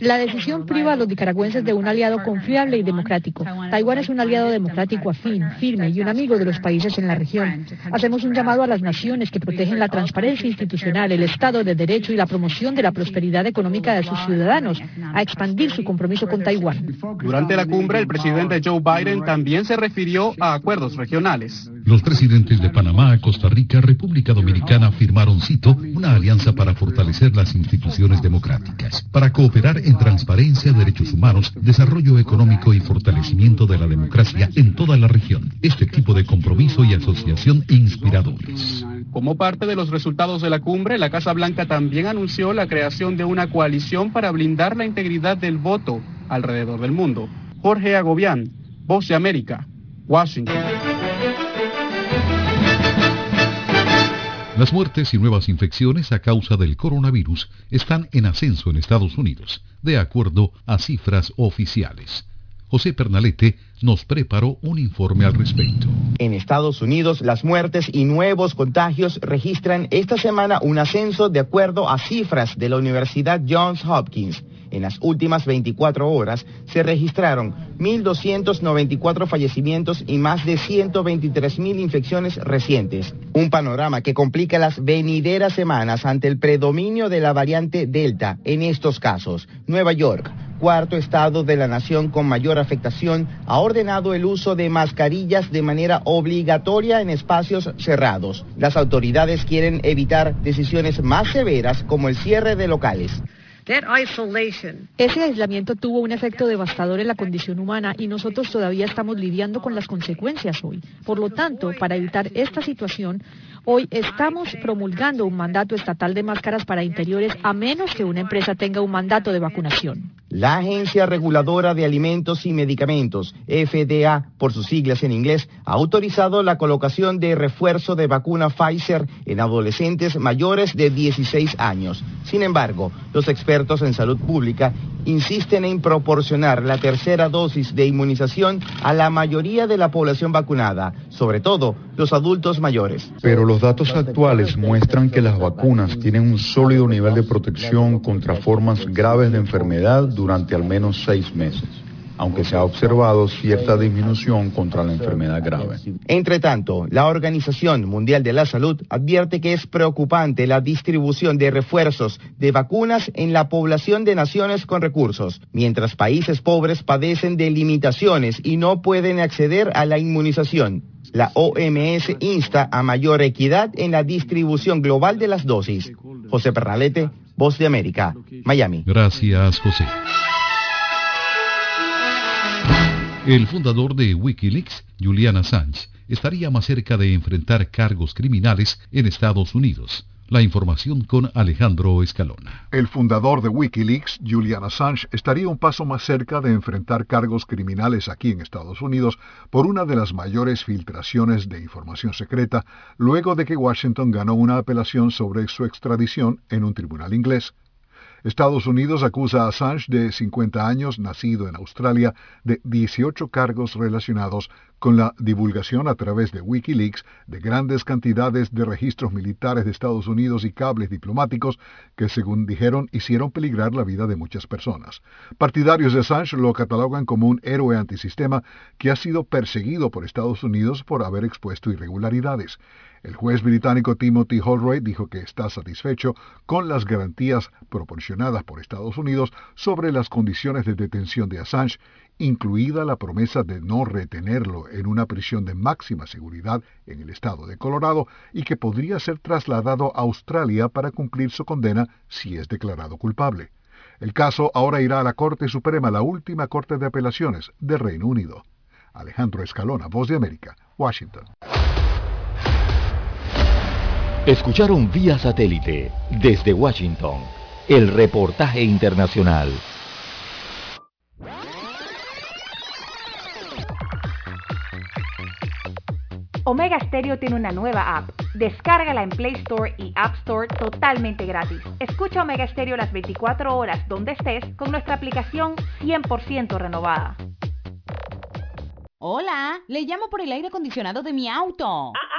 La decisión priva a los nicaragüenses de un aliado confiable y democrático. Taiwán es un aliado democrático afín, firme y un amigo de los países en la región. Hacemos un llamado a las naciones que protegen la transparencia institucional, el Estado de Derecho y la promoción de la prosperidad económica de sus ciudadanos a expandir su compromiso con Taiwán. Durante la cumbre, el presidente Joe Biden también se refirió a acuerdos regionales. Los presidentes de Panamá, Costa Rica, República Dominicana firmaron, cito, una alianza para fortalecer las instituciones democráticas, para cooperar en transparencia, derechos humanos, desarrollo económico y fortalecimiento de la democracia en toda la región. Este tipo de compromiso y asociación inspiradores. Como parte de los resultados de la cumbre, la Casa Blanca también anunció la creación de una coalición para blindar la integridad del voto alrededor del mundo. Jorge Agobián, Voz de América, Washington. Las muertes y nuevas infecciones a causa del coronavirus están en ascenso en Estados Unidos, de acuerdo a cifras oficiales. José Pernalete nos preparó un informe al respecto. En Estados Unidos, las muertes y nuevos contagios registran esta semana un ascenso de acuerdo a cifras de la Universidad Johns Hopkins. En las últimas 24 horas se registraron 1.294 fallecimientos y más de 123.000 infecciones recientes. Un panorama que complica las venideras semanas ante el predominio de la variante Delta en estos casos. Nueva York, cuarto estado de la nación con mayor afectación, ha ordenado el uso de mascarillas de manera obligatoria en espacios cerrados. Las autoridades quieren evitar decisiones más severas como el cierre de locales. Ese aislamiento tuvo un efecto devastador en la condición humana y nosotros todavía estamos lidiando con las consecuencias hoy. Por lo tanto, para evitar esta situación, hoy estamos promulgando un mandato estatal de máscaras para interiores a menos que una empresa tenga un mandato de vacunación. La Agencia Reguladora de Alimentos y Medicamentos, FDA por sus siglas en inglés, ha autorizado la colocación de refuerzo de vacuna Pfizer en adolescentes mayores de 16 años. Sin embargo, los expertos en salud pública insisten en proporcionar la tercera dosis de inmunización a la mayoría de la población vacunada, sobre todo los adultos mayores. Pero los datos actuales muestran que las vacunas tienen un sólido nivel de protección contra formas graves de enfermedad durante al menos seis meses, aunque se ha observado cierta disminución contra la enfermedad grave. Entre tanto, la Organización Mundial de la Salud advierte que es preocupante la distribución de refuerzos de vacunas en la población de naciones con recursos, mientras países pobres padecen de limitaciones y no pueden acceder a la inmunización. La OMS insta a mayor equidad en la distribución global de las dosis. José Pernalete, Voz de América, Miami. Gracias, José. El fundador de Wikileaks, Julian Assange, estaría más cerca de enfrentar cargos criminales en Estados Unidos. La información con Alejandro Escalona. El fundador de Wikileaks, Julian Assange, estaría un paso más cerca de enfrentar cargos criminales aquí en Estados Unidos por una de las mayores filtraciones de información secreta luego de que Washington ganó una apelación sobre su extradición en un tribunal inglés. Estados Unidos acusa a Assange de 50 años, nacido en Australia, de 18 cargos relacionados con la divulgación a través de Wikileaks de grandes cantidades de registros militares de Estados Unidos y cables diplomáticos que, según dijeron, hicieron peligrar la vida de muchas personas. Partidarios de Assange lo catalogan como un héroe antisistema que ha sido perseguido por Estados Unidos por haber expuesto irregularidades. El juez británico Timothy Holroyd dijo que está satisfecho con las garantías proporcionadas por Estados Unidos sobre las condiciones de detención de Assange, incluida la promesa de no retenerlo en una prisión de máxima seguridad en el estado de Colorado y que podría ser trasladado a Australia para cumplir su condena si es declarado culpable. El caso ahora irá a la Corte Suprema, la última Corte de Apelaciones del Reino Unido. Alejandro Escalona, Voz de América, Washington. Escucharon vía satélite desde Washington el reportaje internacional. Omega Stereo tiene una nueva app. Descárgala en Play Store y App Store totalmente gratis. Escucha Omega Stereo las 24 horas donde estés con nuestra aplicación 100% renovada. Hola, le llamo por el aire acondicionado de mi auto. Ah, ah,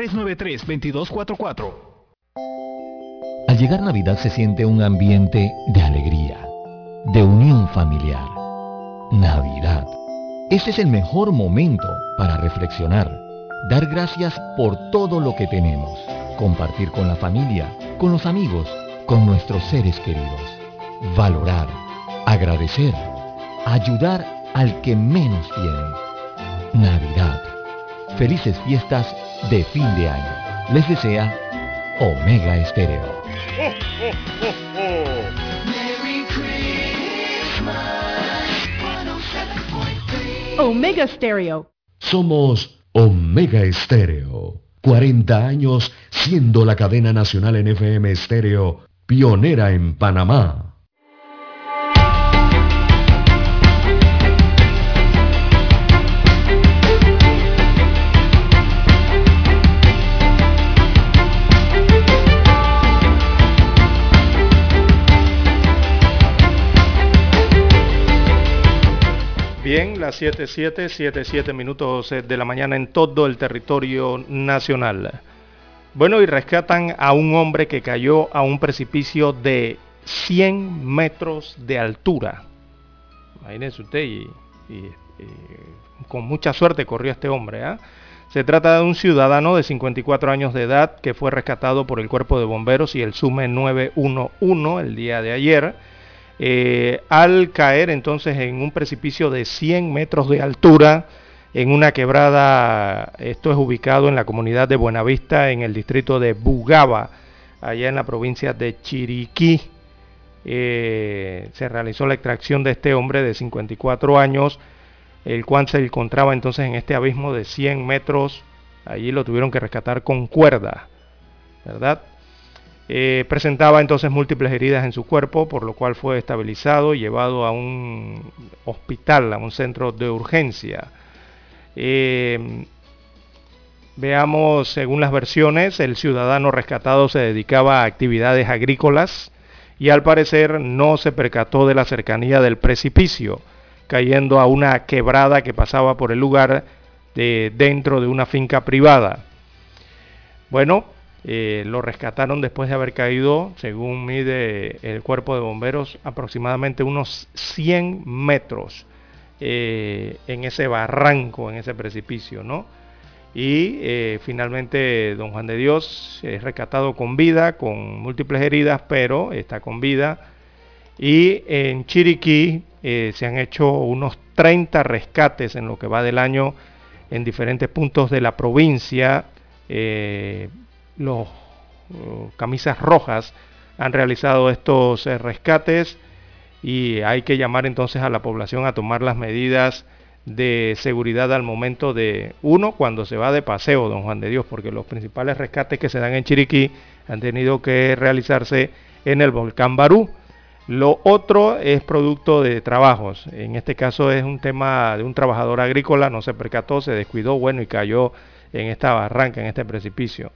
393-2244. Al llegar Navidad se siente un ambiente de alegría, de unión familiar. Navidad. Este es el mejor momento para reflexionar, dar gracias por todo lo que tenemos, compartir con la familia, con los amigos, con nuestros seres queridos, valorar, agradecer, ayudar al que menos tiene. Navidad. Felices fiestas de fin de año. Les desea Omega Estéreo. Merry Christmas. 107.3. Omega Stereo. Somos Omega Estéreo. 40 años siendo la cadena nacional en FM Estéreo, pionera en Panamá. Bien, las 7.7, 7.7 minutos eh, de la mañana en todo el territorio nacional. Bueno, y rescatan a un hombre que cayó a un precipicio de 100 metros de altura. Imagínense usted, y con mucha suerte corrió este hombre. ¿ah? Se trata de un ciudadano de 54 años de edad que fue rescatado por el Cuerpo de Bomberos y el SUME 911 el día de ayer. Eh, al caer entonces en un precipicio de 100 metros de altura en una quebrada, esto es ubicado en la comunidad de Buenavista, en el distrito de Bugaba, allá en la provincia de Chiriquí. Eh, se realizó la extracción de este hombre de 54 años, el cual se encontraba entonces en este abismo de 100 metros. Allí lo tuvieron que rescatar con cuerda, ¿verdad? Eh, presentaba entonces múltiples heridas en su cuerpo, por lo cual fue estabilizado y llevado a un hospital, a un centro de urgencia. Eh, veamos, según las versiones, el ciudadano rescatado se dedicaba a actividades agrícolas y al parecer no se percató de la cercanía del precipicio, cayendo a una quebrada que pasaba por el lugar de, dentro de una finca privada. Bueno, eh, lo rescataron después de haber caído, según mide el cuerpo de bomberos, aproximadamente unos 100 metros eh, en ese barranco, en ese precipicio, ¿no? y eh, finalmente don Juan de Dios es rescatado con vida, con múltiples heridas, pero está con vida. Y en Chiriquí se han hecho unos 30 rescates en lo que va del año en diferentes puntos de la provincia. Los uh, camisas rojas han realizado estos rescates y hay que llamar entonces a la población a tomar las medidas de seguridad al momento de uno cuando se va de paseo, don Juan de Dios, porque los principales rescates que se dan en Chiriquí han tenido que realizarse en el volcán Barú. Lo otro es producto de trabajos. En este caso es un tema de un trabajador agrícola, no se percató, se descuidó, bueno, y cayó en esta barranca, en este precipicio.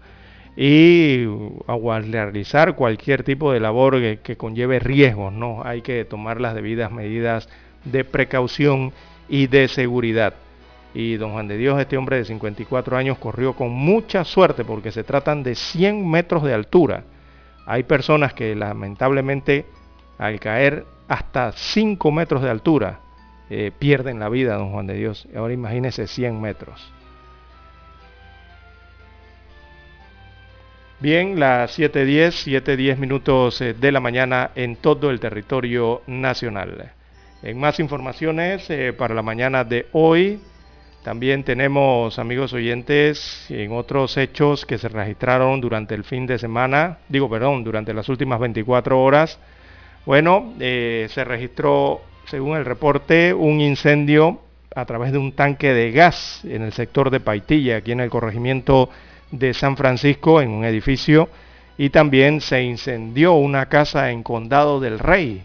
Y al realizar cualquier tipo de labor que, que conlleve riesgos, ¿no? Hay que tomar las debidas medidas de precaución y de seguridad. Y don Juan de Dios, este hombre de 54 años, corrió con mucha suerte porque se tratan de 100 metros de altura. Hay personas que lamentablemente al caer hasta 5 metros de altura eh, pierden la vida, don Juan de Dios. Ahora imagínese 100 metros. Bien, las 7.10, 7.10 minutos eh, de la mañana en todo el territorio nacional. En más informaciones eh, para la mañana de hoy, también tenemos, amigos oyentes, en otros hechos que se registraron durante el fin de semana, digo, perdón, durante las últimas 24 horas. Bueno, eh, se registró, según el reporte, un incendio a través de un tanque de gas en el sector de Paitilla, aquí en el corregimiento de San Francisco, en un edificio, y también se incendió una casa en Condado del Rey,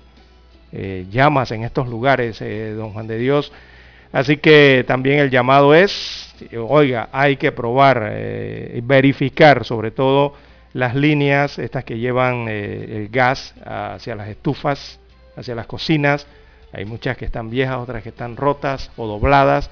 eh, llamas en estos lugares, eh, don Juan de Dios. Así que también el llamado es, oiga, hay que probar eh, verificar sobre todo las líneas, estas que llevan el gas hacia las estufas, hacia las cocinas. Hay muchas que están viejas, otras que están rotas o dobladas.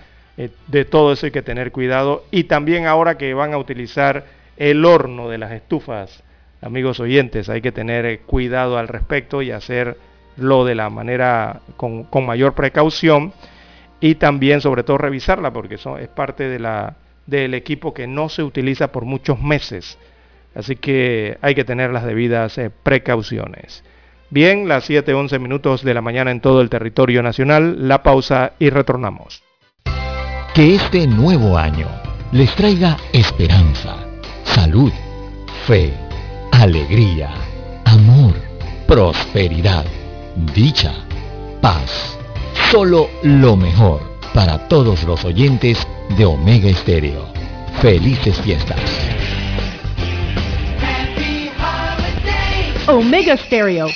De todo eso hay que tener cuidado. Y también ahora que van a utilizar el horno de las estufas, amigos oyentes, hay que tener cuidado al respecto y hacer lo de la manera con, mayor precaución y también sobre todo revisarla porque eso es parte de la, del equipo que no se utiliza por muchos meses. Así que hay que tener las debidas eh, precauciones. Bien, las 7.11 minutos de la mañana en todo el territorio nacional, la pausa y retornamos. Que este nuevo año les traiga esperanza, salud, fe, alegría, amor, prosperidad dicha, paz. Solo lo mejor para todos los oyentes de Omega Estéreo. Felices fiestas. Omega Stereo.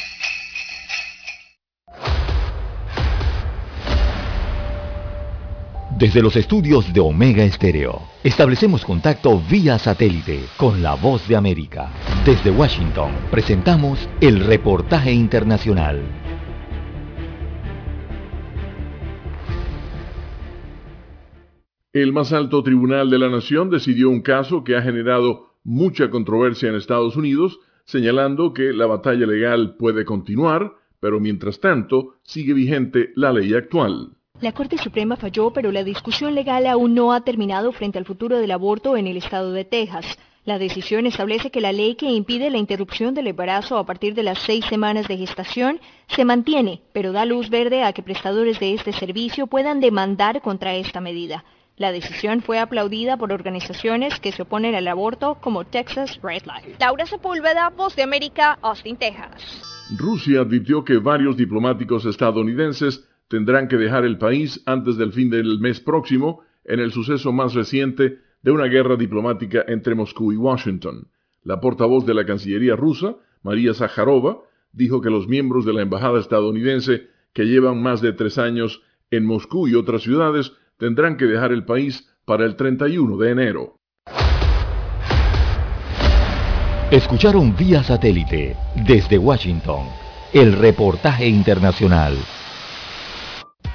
Desde los estudios de Omega Estéreo, establecemos contacto vía satélite con la voz de América. Desde Washington, presentamos el reportaje internacional. El más alto tribunal de la nación decidió un caso que ha generado mucha controversia en Estados Unidos, señalando que la batalla legal puede continuar, pero mientras tanto sigue vigente la ley actual. La Corte Suprema falló, pero la discusión legal aún no ha terminado frente al futuro del aborto en el estado de Texas. La decisión establece que la ley que impide la interrupción del embarazo a partir de las seis semanas de gestación se mantiene, pero da luz verde a que prestadores de este servicio puedan demandar contra esta medida. La decisión fue aplaudida por organizaciones que se oponen al aborto como Texas Red Light. Laura Sepúlveda, Voz de América, Austin, Texas. Rusia advirtió que varios diplomáticos estadounidenses tendrán que dejar el país antes del fin del mes próximo en el suceso más reciente de una guerra diplomática entre Moscú y Washington. La portavoz de la Cancillería rusa, María Zaharova, dijo que los miembros de la embajada estadounidense que llevan más de tres años en Moscú y otras ciudades tendrán que dejar el país para el 31 de enero. Escucharon vía satélite desde Washington el reportaje internacional.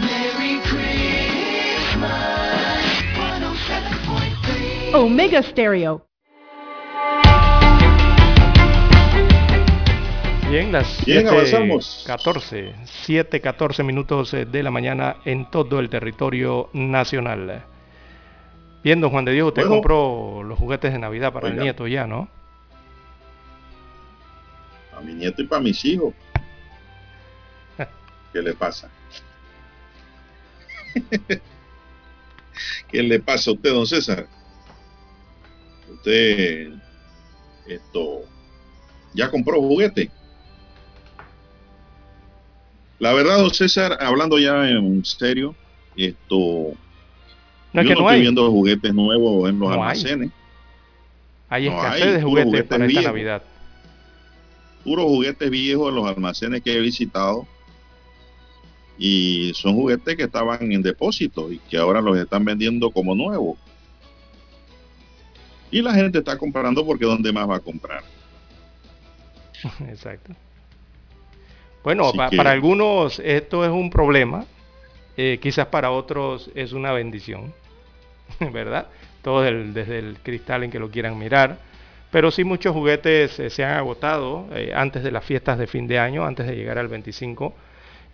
Merry Christmas. 107.3. Omega Stereo. Bien, las Bien, 7, avanzamos. 14, 7, 14 minutos eh, de la mañana en todo el territorio nacional. Bien, don Juan de Dios, usted Bueno. compró los juguetes de Navidad para el nieto ya, ¿no? A mi nieto y para mis hijos. ¿Qué le pasa? *laughs* ¿Qué le pasa a usted, don César? Usted, esto, ya compró juguete. La verdad, don César, hablando ya en serio, esto, No yo que no no estoy hay, viendo juguetes nuevos en los No almacenes. hay escasez hay, de juguetes juguete para esta. Navidad. puros juguetes viejos en los almacenes que he visitado y son juguetes que estaban en depósito y que ahora los están vendiendo como nuevos. Y la gente está comprando porque ¿dónde más va a comprar? *laughs* Exacto. Bueno, Así pa- que- para algunos esto es un problema, eh, quizás para otros es una bendición, *laughs* ¿verdad? Todo el- desde el cristal en que lo quieran mirar. Pero sí muchos juguetes eh, se han agotado eh, antes de las fiestas de fin de año, antes de llegar al 25.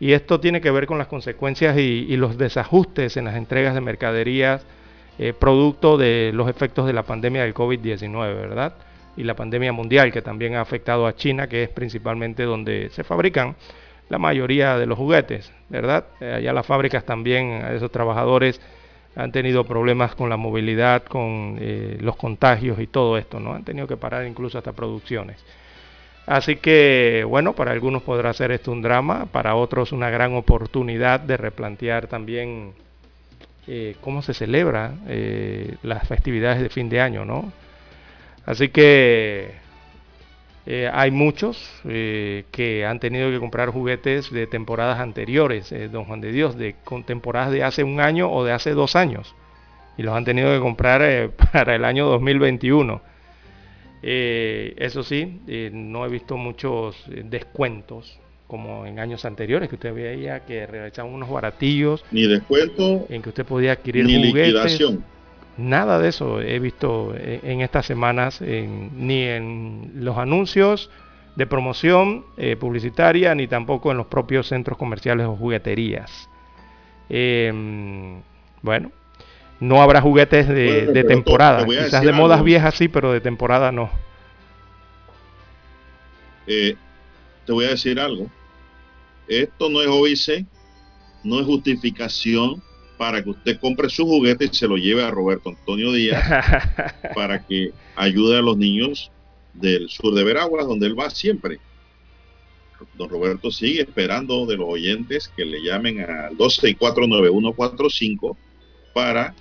Y esto tiene que ver con las consecuencias y, los desajustes en las entregas de mercaderías, eh, producto de los efectos de la pandemia del COVID-19, ¿verdad? Y la pandemia mundial que también ha afectado a China, que es principalmente donde se fabrican la mayoría de los juguetes, ¿verdad? Eh, allá las fábricas también, esos trabajadores han tenido problemas con la movilidad, con eh, los contagios y todo esto, ¿no? Han tenido que parar incluso hasta producciones. Así que, bueno, para algunos podrá ser esto un drama, para otros una gran oportunidad de replantear también eh, cómo se celebra eh, las festividades de fin de año, ¿no? Así que eh, hay muchos que han tenido que comprar juguetes de temporadas anteriores, don Juan de Dios, de con temporadas de hace un año o de hace dos años, y los han tenido que comprar *laughs* para el año 2021. Eh, eso sí, eh, no he visto muchos eh, descuentos como en años anteriores, que usted veía que realizaban unos baratillos Ni descuento, en que usted podía adquirir ni juguetes. liquidación. Nada de eso he visto eh, en estas semanas, en- ni en los anuncios de promoción eh, publicitaria, ni tampoco en los propios centros comerciales o jugueterías. Em, bueno, no habrá juguetes de, Bueno, de temporada, te quizás de modas algo. viejas sí, pero de temporada no. Eh, te voy a decir algo. Esto no es OIC, no es justificación para que usted compre su juguete y se lo lleve a Roberto Antonio Díaz *laughs* para que ayude a los niños del sur de Veraguas, donde él va siempre. Don Roberto sigue esperando de los oyentes que le llamen al 2649145 para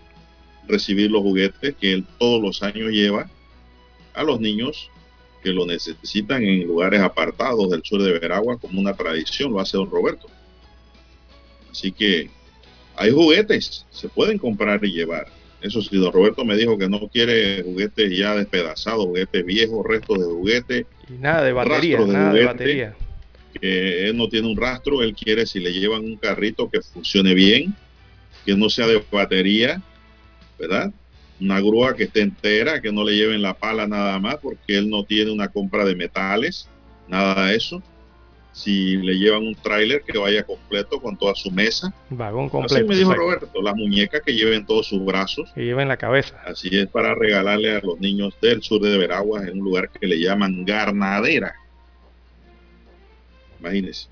recibir los juguetes que él todos los años lleva a los niños que lo necesitan en lugares apartados del sur de Veragua como una tradición, lo hace don Roberto. Así que hay juguetes, se pueden comprar y llevar. Eso sí, don Roberto me dijo que no quiere juguetes ya despedazados, juguetes viejos, restos de juguetes, Y nada de batería, de nada de batería. que él no tiene un rastro, él quiere si le llevan un carrito que funcione bien, que no sea de batería, ¿verdad? Una grúa que esté entera, que no le lleven la pala nada más, porque él no tiene una compra de metales, nada de eso. Si le llevan un tráiler que vaya completo con toda su mesa. Vagón Así completo. me dijo exacto. Roberto, las muñecas que lleven todos sus brazos. Que lleven la cabeza. Así es para regalarle a los niños del sur de Veraguas en un lugar que le llaman Garnadera. Imagínense.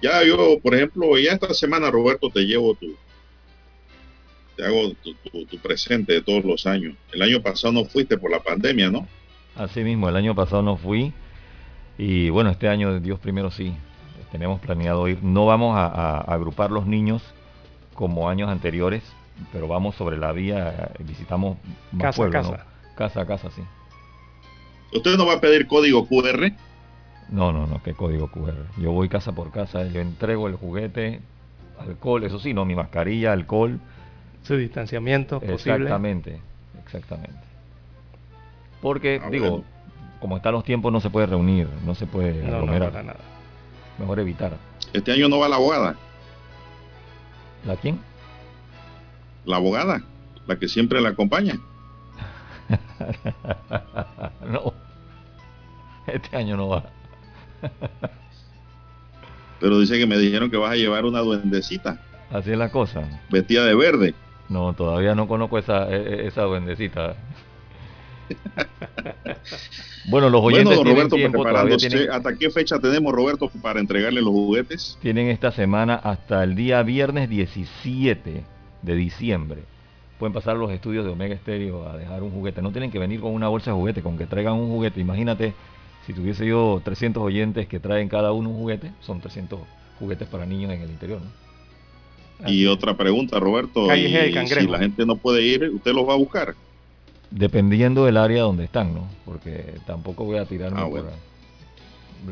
Ya yo, por ejemplo, ya esta semana, Roberto, te llevo tu, te hago tu, tu- tu presente de todos los años. El año pasado no fuiste por la pandemia, ¿no? Así mismo, el año pasado no fui y bueno, este año Dios primero sí, tenemos planeado ir. No vamos a, a- a agrupar los niños como años anteriores, pero vamos sobre la vía, eh, visitamos más Casa casa. Casa a casa, sí. Usted no va a pedir código QR. No, no, no, qué código QR. Yo voy casa por casa, yo entrego el juguete, alcohol, eso sí, no, mi mascarilla, alcohol. Su distanciamiento posible. Exactamente, exactamente. Porque, Ah, digo, bueno. como están los tiempos, no se puede reunir, no se puede No, no, aglomerar. para nada. Mejor evitar. Este año no va la abogada. ¿La quién? La abogada, la que siempre la acompaña. *laughs* no. Este año no va. Pero dice que me dijeron que vas a llevar una duendecita Así es la cosa. vestida de verde. No, todavía no conozco esa, e- e- esa duendecita. *laughs* bueno, los oyentes Bueno, tienen tiempo, preparándose. tienen, ¿Hasta qué fecha tenemos, Roberto, para entregarle los juguetes? tienen esta semana hasta el día viernes 17 de diciembre. Pueden pasar los estudios de Omega Stereo a dejar un juguete. No tienen que venir con una bolsa de juguete, con que traigan un juguete. Imagínate, si tuviese yo 300 oyentes que traen cada uno un juguete, son 300 juguetes para niños en el interior. ¿no? Y otra pregunta, Roberto. Calle y G, el Cangrejo. si la gente no puede ir, ¿usted los va a buscar? Dependiendo del área donde están, ¿no? Porque tampoco voy a tirarme Ah, por bueno.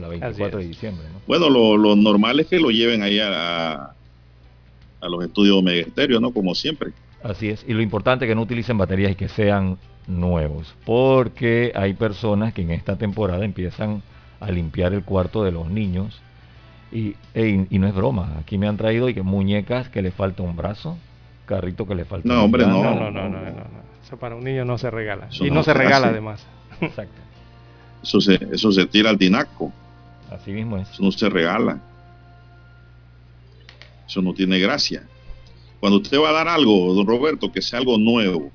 la 24 de diciembre, ¿no? Bueno, lo, lo normal es que lo lleven ahí a, a- los estudios Omega Estéreo, ¿no? Como siempre. Así es. Y lo importante es que no utilicen baterías y que sean nuevos. Porque hay personas que en esta temporada empiezan a limpiar el cuarto de los niños. Y, ey, y no es broma. Aquí me han traído y que muñecas que le falta un brazo, carrito que le falta No, un hombre, brazo. No, no, no, no, no, no. Eso para un niño no se regala. Eso y no no se se regala hace. además. Exacto. Eso se, eso se tira al tinaco. Así mismo es. Eso no se regala. Eso no tiene gracia. Cuando usted va a dar algo, don Roberto, que sea algo nuevo,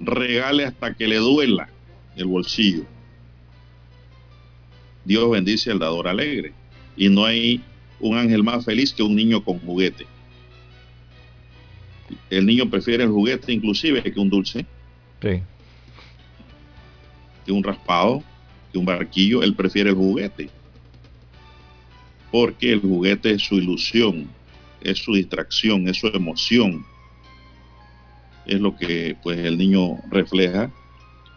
regale hasta que le duela el bolsillo. Dios bendice al dador alegre. Y no hay un ángel más feliz que un niño con juguete. El niño prefiere el juguete inclusive que un dulce, Sí. que un raspado, que un barquillo. Él prefiere el juguete. Porque el juguete es su ilusión, es su distracción, es su emoción. Es lo que pues el niño refleja.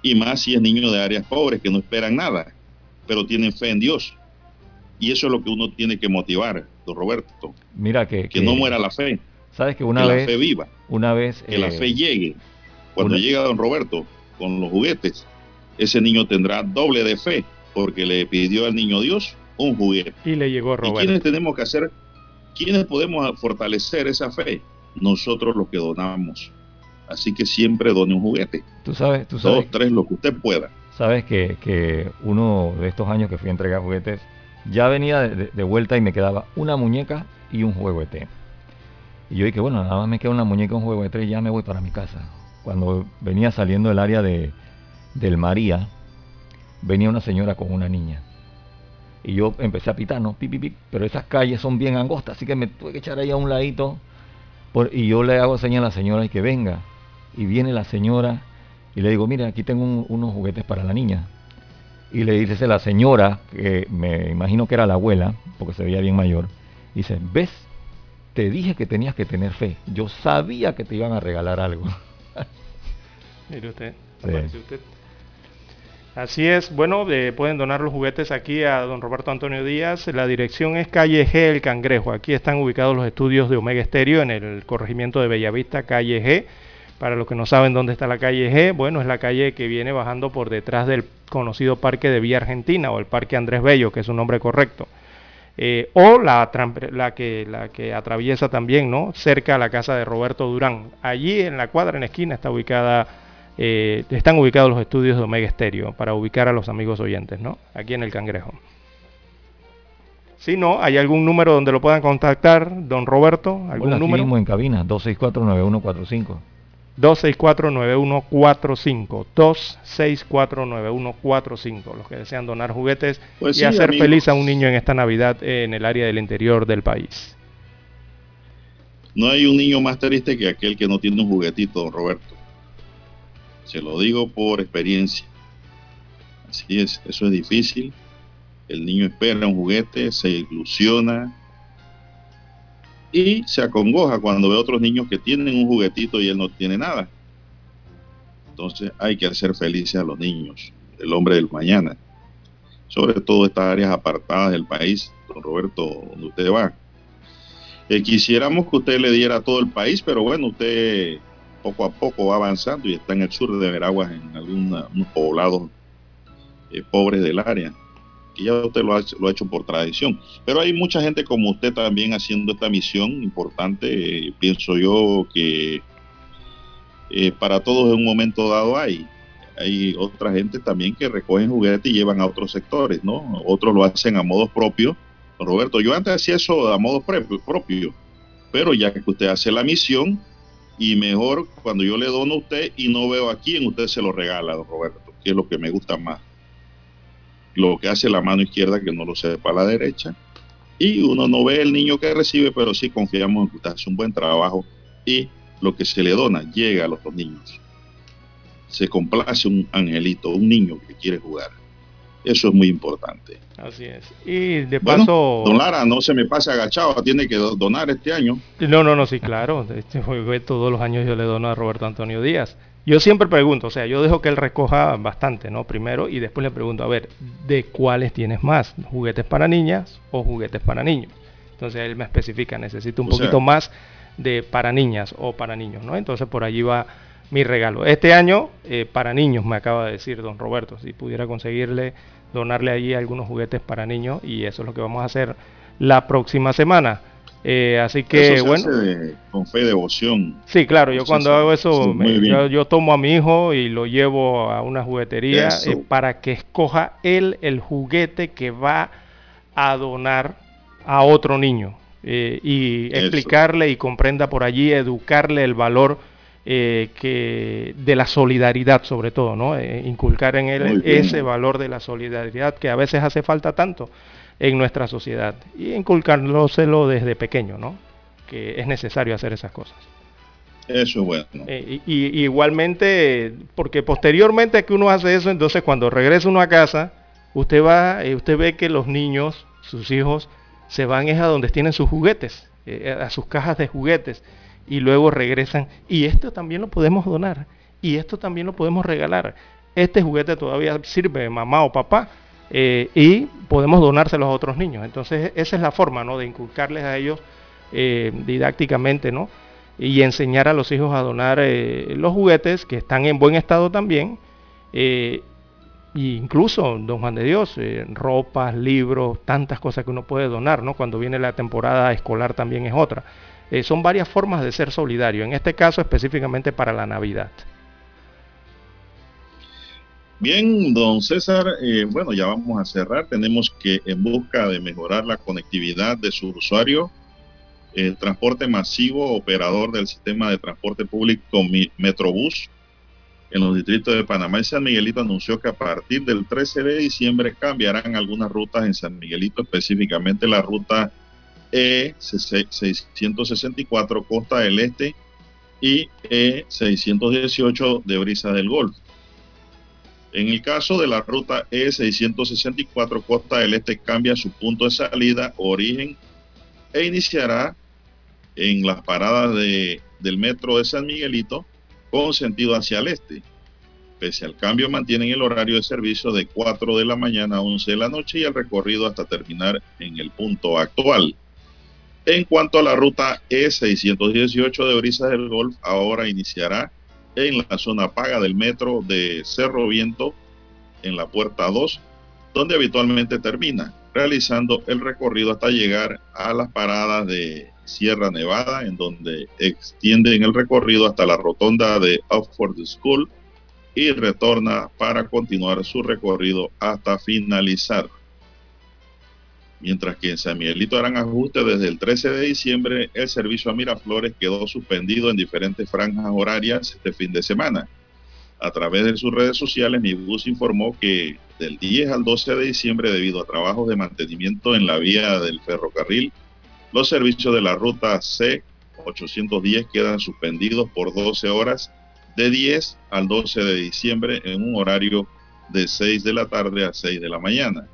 Y más si es niño de áreas pobres que no esperan nada, pero tienen fe en Dios. Y eso es lo que uno tiene que motivar, don Roberto. Mira que, Que no muera la fe, Sabes que una que vez, la fe viva, una vez, que la eh, fe llegue. Cuando una- llega don Roberto con los juguetes, ese niño tendrá doble de fe, porque le pidió al niño Dios un juguete. Y le llegó ¿Y Roberto. quiénes tenemos que hacer? ¿Quiénes podemos fortalecer esa fe? Nosotros los que donamos. Así que siempre done un juguete. tú sabes, tú sabes, Dos, tres, lo que usted pueda. sabes que, que uno de estos años que fui a entregar juguetes, ya venía de, vuelta y me quedaba una muñeca y un juego de. Y yo dije, bueno, nada más me queda una muñeca y un juego de té y ya me voy para mi casa. Cuando venía saliendo del área de, del María, venía una señora con una niña. Y yo empecé a pitar, ¿no? Pi, pi, pi, pero esas calles son bien angostas, así que me tuve que echar ahí a un ladito. por- y yo le hago señal a la señora y que venga. Y viene la señora y le digo, mire, aquí tengo un- unos juguetes para la niña. Y le dice la señora, que me imagino que era la abuela, porque se veía bien mayor, dice, ¿ves? Te dije que tenías que tener fe. Yo sabía que te iban a regalar algo. *laughs* Mire usted, Sí. usted. Así es, bueno, eh, pueden donar los juguetes aquí a don Roberto Antonio Díaz. La dirección es calle G El Cangrejo. Aquí están ubicados los estudios de Omega Estéreo en el corregimiento de Bellavista, calle G. Para los que no saben dónde está la calle G, bueno, es la calle que viene bajando por detrás del conocido Parque de Vía Argentina o el Parque Andrés Bello, que es su nombre correcto. Eh, o la, que, la que atraviesa también, ¿no? Cerca a la casa de Roberto Durán. Allí en la cuadra, en la esquina, está ubicada, eh, están ubicados los estudios de Omega Estéreo para ubicar a los amigos oyentes, ¿no? Aquí en el Cangrejo. Si no, ¿hay algún número donde lo puedan contactar, don Roberto? ¿Algún aquí número? mismo en cabina, 264-9145. 264-9145. 264-9145. Los que desean donar juguetes Pues y sí, hacer amigos. feliz a un niño en esta Navidad en el área del interior del país. No hay un niño más triste que aquel que no tiene un juguetito, don Roberto. Se lo digo por experiencia. Así es, eso es difícil. El niño espera un juguete, se ilusiona y se acongoja cuando ve a otros niños que tienen un juguetito y él no tiene nada. Entonces hay que hacer felices a los niños, el hombre del mañana. Sobre todo estas áreas apartadas del país, don Roberto, donde usted va. Eh, quisiéramos que usted le diera a todo el país, pero bueno, usted poco a poco va avanzando y está en el sur de Veraguas, en algunos poblados eh, pobres del área. Que ya usted lo ha, lo ha hecho por tradición. Pero hay mucha gente como usted también haciendo esta misión importante. eh, pienso yo que eh, para todos en un momento dado hay. Hay otra gente también que recogen juguetes y llevan a otros sectores, ¿no? Otros lo hacen a modo propio. Roberto, yo antes hacía eso a modo propio, pero ya que usted hace la misión y mejor cuando yo le dono a usted y no veo a quién, usted se lo regala, don Roberto, que es lo que me gusta más. Lo que hace la mano izquierda que no lo sepa la derecha. Y uno no ve el niño que recibe, pero sí confiamos en que usted hace un buen trabajo y lo que se le dona llega a los niños. Se complace un angelito, un niño que quiere jugar. Eso es muy importante. Así es. Y de Bueno, paso... don Lara, no se me pase agachado, tiene que do- donar este año. No, no, no, sí, claro. Este todos los años yo le dono a Roberto Antonio Díaz. Yo siempre pregunto, o sea, yo dejo que él recoja bastante, ¿no? Primero y después le pregunto, a ver, ¿de cuáles tienes más? ¿Juguetes para niñas o juguetes para niños? Entonces él me especifica, necesito un O sea- poquito más de para niñas o para niños, ¿no? Entonces por allí va mi regalo. Este año, eh, para niños, me acaba de decir don Roberto, si pudiera conseguirle, donarle allí algunos juguetes para niños y eso es lo que vamos a hacer la próxima semana. Eh, así que, Eso se bueno. hace de- con fe y devoción. Sí, claro, yo cuando hago eso, me- yo, yo tomo a mi hijo y lo llevo a una juguetería eh, para que escoja él el juguete que va a donar a otro niño eh, y Eso. explicarle y comprenda por allí, educarle el valor eh, que de la solidaridad sobre todo, ¿no? Inculcar en él ese valor de la solidaridad que a veces hace falta tanto en nuestra sociedad y inculcándoselo desde pequeño, ¿no? Que es necesario hacer esas cosas. Eso es bueno. Eh, y, y- igualmente, porque posteriormente que uno hace eso, entonces cuando regresa uno a casa, usted va, eh, usted ve que los niños, sus hijos, se van es a donde tienen sus juguetes, eh, a sus cajas de juguetes, y luego regresan, y esto también lo podemos donar, y esto también lo podemos regalar. Este juguete todavía sirve mamá o papá, eh, y podemos donárselos a otros niños. Entonces, esa es la forma, ¿no? De inculcarles a ellos eh, didácticamente, ¿no? y enseñar a los hijos a donar eh, los juguetes que están en buen estado también. e incluso, don Juan de Dios, ropas, libros, tantas cosas que uno puede donar, ¿no? Cuando viene la temporada escolar también es otra. Son varias formas de ser solidario, en este caso específicamente para la Navidad. Bien, don César, eh, bueno, ya vamos a cerrar. Tenemos que, en busca de mejorar la conectividad de su usuario, el transporte masivo, operador del sistema de transporte público Metrobús en los distritos de Panamá y San Miguelito anunció que a partir del 13 de diciembre cambiarán algunas rutas en San Miguelito, específicamente la ruta E E664 Costa del Este y E E618 de Brisa del Golfo. En el caso de la ruta E E664 Costa del Este cambia su punto de salida, origen e iniciará en las paradas de, del metro de San Miguelito con sentido hacia el este. Pese al cambio, mantienen el horario de servicio de 4 de la mañana a 11 de la noche y el recorrido hasta terminar en el punto actual. En cuanto a la ruta E E618 de Brisas del Golf, ahora iniciará en la zona paga del metro de Cerro Viento, en la puerta 2, donde habitualmente termina, realizando el recorrido hasta llegar a las paradas de Sierra Nevada, en donde extienden el recorrido hasta la rotonda de Oxford School y retorna para continuar su recorrido hasta finalizar. Mientras que en San Miguelito harán ajustes desde el 13 de diciembre, el servicio a Miraflores quedó suspendido en diferentes franjas horarias este fin de semana. A través de sus redes sociales, Mibus informó que del 10 al 12 de diciembre, debido a trabajos de mantenimiento en la vía del ferrocarril, los servicios de la ruta C 810 quedan suspendidos por 12 horas de 10 al 12 de diciembre en un horario de 6 de la tarde a 6 de la mañana.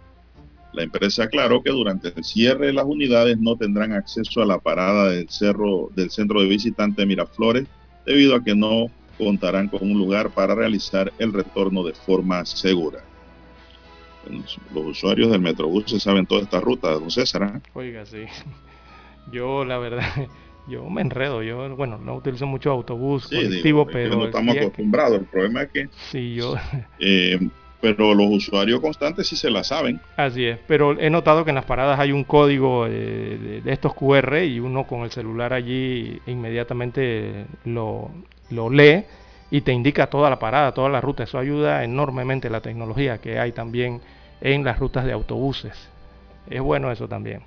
La empresa aclaró que durante el cierre las unidades no tendrán acceso a la parada del cerro del centro de visitantes Miraflores debido a que no contarán con un lugar para realizar el retorno de forma segura. Los usuarios del Metrobús se saben toda esta ruta, don César. ¿eh? Oiga, sí. *laughs* Yo, la verdad, *laughs* yo me enredo. Yo, bueno, no utilizo mucho autobús Sí, colectivo, digo, pero no estamos que- acostumbrados. El problema es que, sí, yo, *laughs* eh, pero los usuarios constantes sí se la saben. así es. Pero he notado que en las paradas hay un código eh, de, estos QR y uno con el celular allí inmediatamente lo, lo lee y te indica toda la parada, toda la ruta. Eso ayuda enormemente la tecnología que hay también en las rutas de autobuses. Es bueno eso también.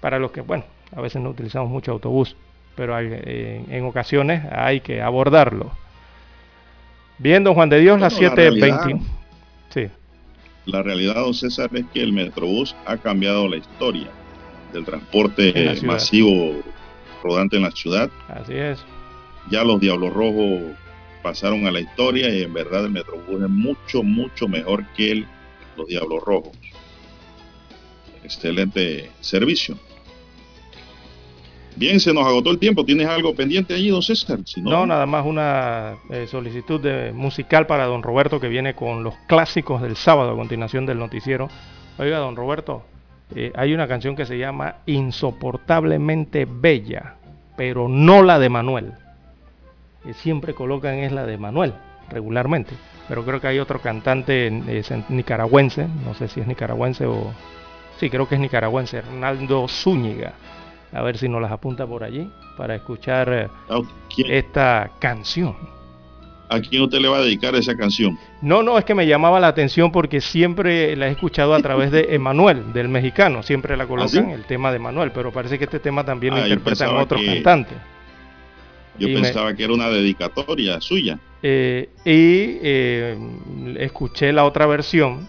Para los que, bueno, a veces no utilizamos mucho autobús, pero hay- en, en ocasiones hay que abordarlo. Bien, don Juan de Dios, las Bueno, la realidad- 7.20. La realidad, don César, es que el Metrobús ha cambiado la historia del transporte masivo rodante en la ciudad. así es. Ya los Diablos Rojos pasaron a la historia y en verdad el Metrobús es mucho, mucho mejor que el, los Diablos Rojos. Excelente servicio. Bien, se nos agotó el tiempo. ¿Tienes algo pendiente allí, don César? No, nada más una eh, solicitud musical para don Roberto que viene con los clásicos del sábado a continuación del noticiero. Oiga, don Roberto, eh, hay una canción que se llama Insoportablemente Bella, pero no la de Manuel. Que siempre colocan es la de Manuel, regularmente. Pero creo que hay otro cantante eh, nicaragüense, no sé si es nicaragüense o... Sí, creo que es nicaragüense, Hernaldo Zúñiga. A ver si nos las apunta por allí para escuchar eh, esta canción. ¿A quién usted le va a dedicar esa canción? No, no, es que me llamaba la atención porque siempre la he escuchado a través de *laughs* Emanuel, del mexicano. Siempre la colocan, sí? el tema de Emanuel, pero parece que este tema también lo Ah, interpretan otros que- cantantes. Yo Y me- pensaba que era una dedicatoria suya. Eh, y eh, escuché la otra versión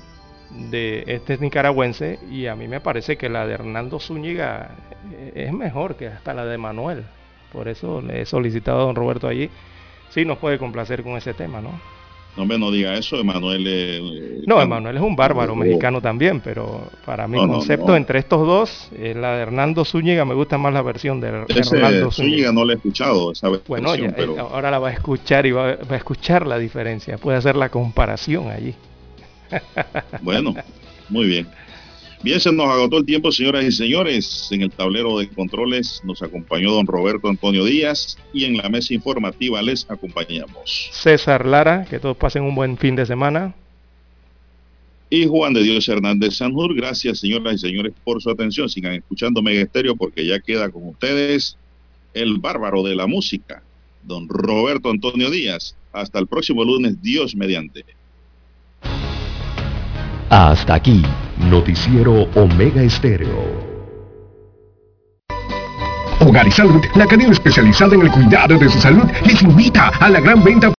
de este nicaragüense y a mí me parece que la de Hernando Zúñiga es mejor que hasta la de Manuel. Por eso le he solicitado a don Roberto allí si nos puede complacer con ese tema, ¿no? No me no diga eso, Emanuel. eh, No, can- Emanuel es un bárbaro Oh. mexicano también, pero para mi No, no, concepto no. entre estos dos, eh, la de Hernando Zúñiga me gusta más la versión de Ese Hernando Zúñiga no le he escuchado esa Bueno, versión, ya, pero eh, ahora la va a escuchar y va, va a escuchar la diferencia, puede hacer la comparación allí. bueno, muy bien. Bien, se nos agotó el tiempo, señoras y señores. En el tablero de controles nos acompañó don Roberto Antonio Díaz y en la mesa informativa les acompañamos. César Lara, que todos pasen un buen fin de semana. Y Juan de Dios Hernández Sanjur, gracias señoras y señores por su atención. Sigan escuchando Mega Estéreo porque ya queda con ustedes el bárbaro de la música, don Roberto Antonio Díaz. Hasta el próximo lunes, Dios mediante. Hasta aquí. Noticiero Omega Estéreo. Hogar y Salud, la cadena especializada en el cuidado de su salud, les invita a la gran venta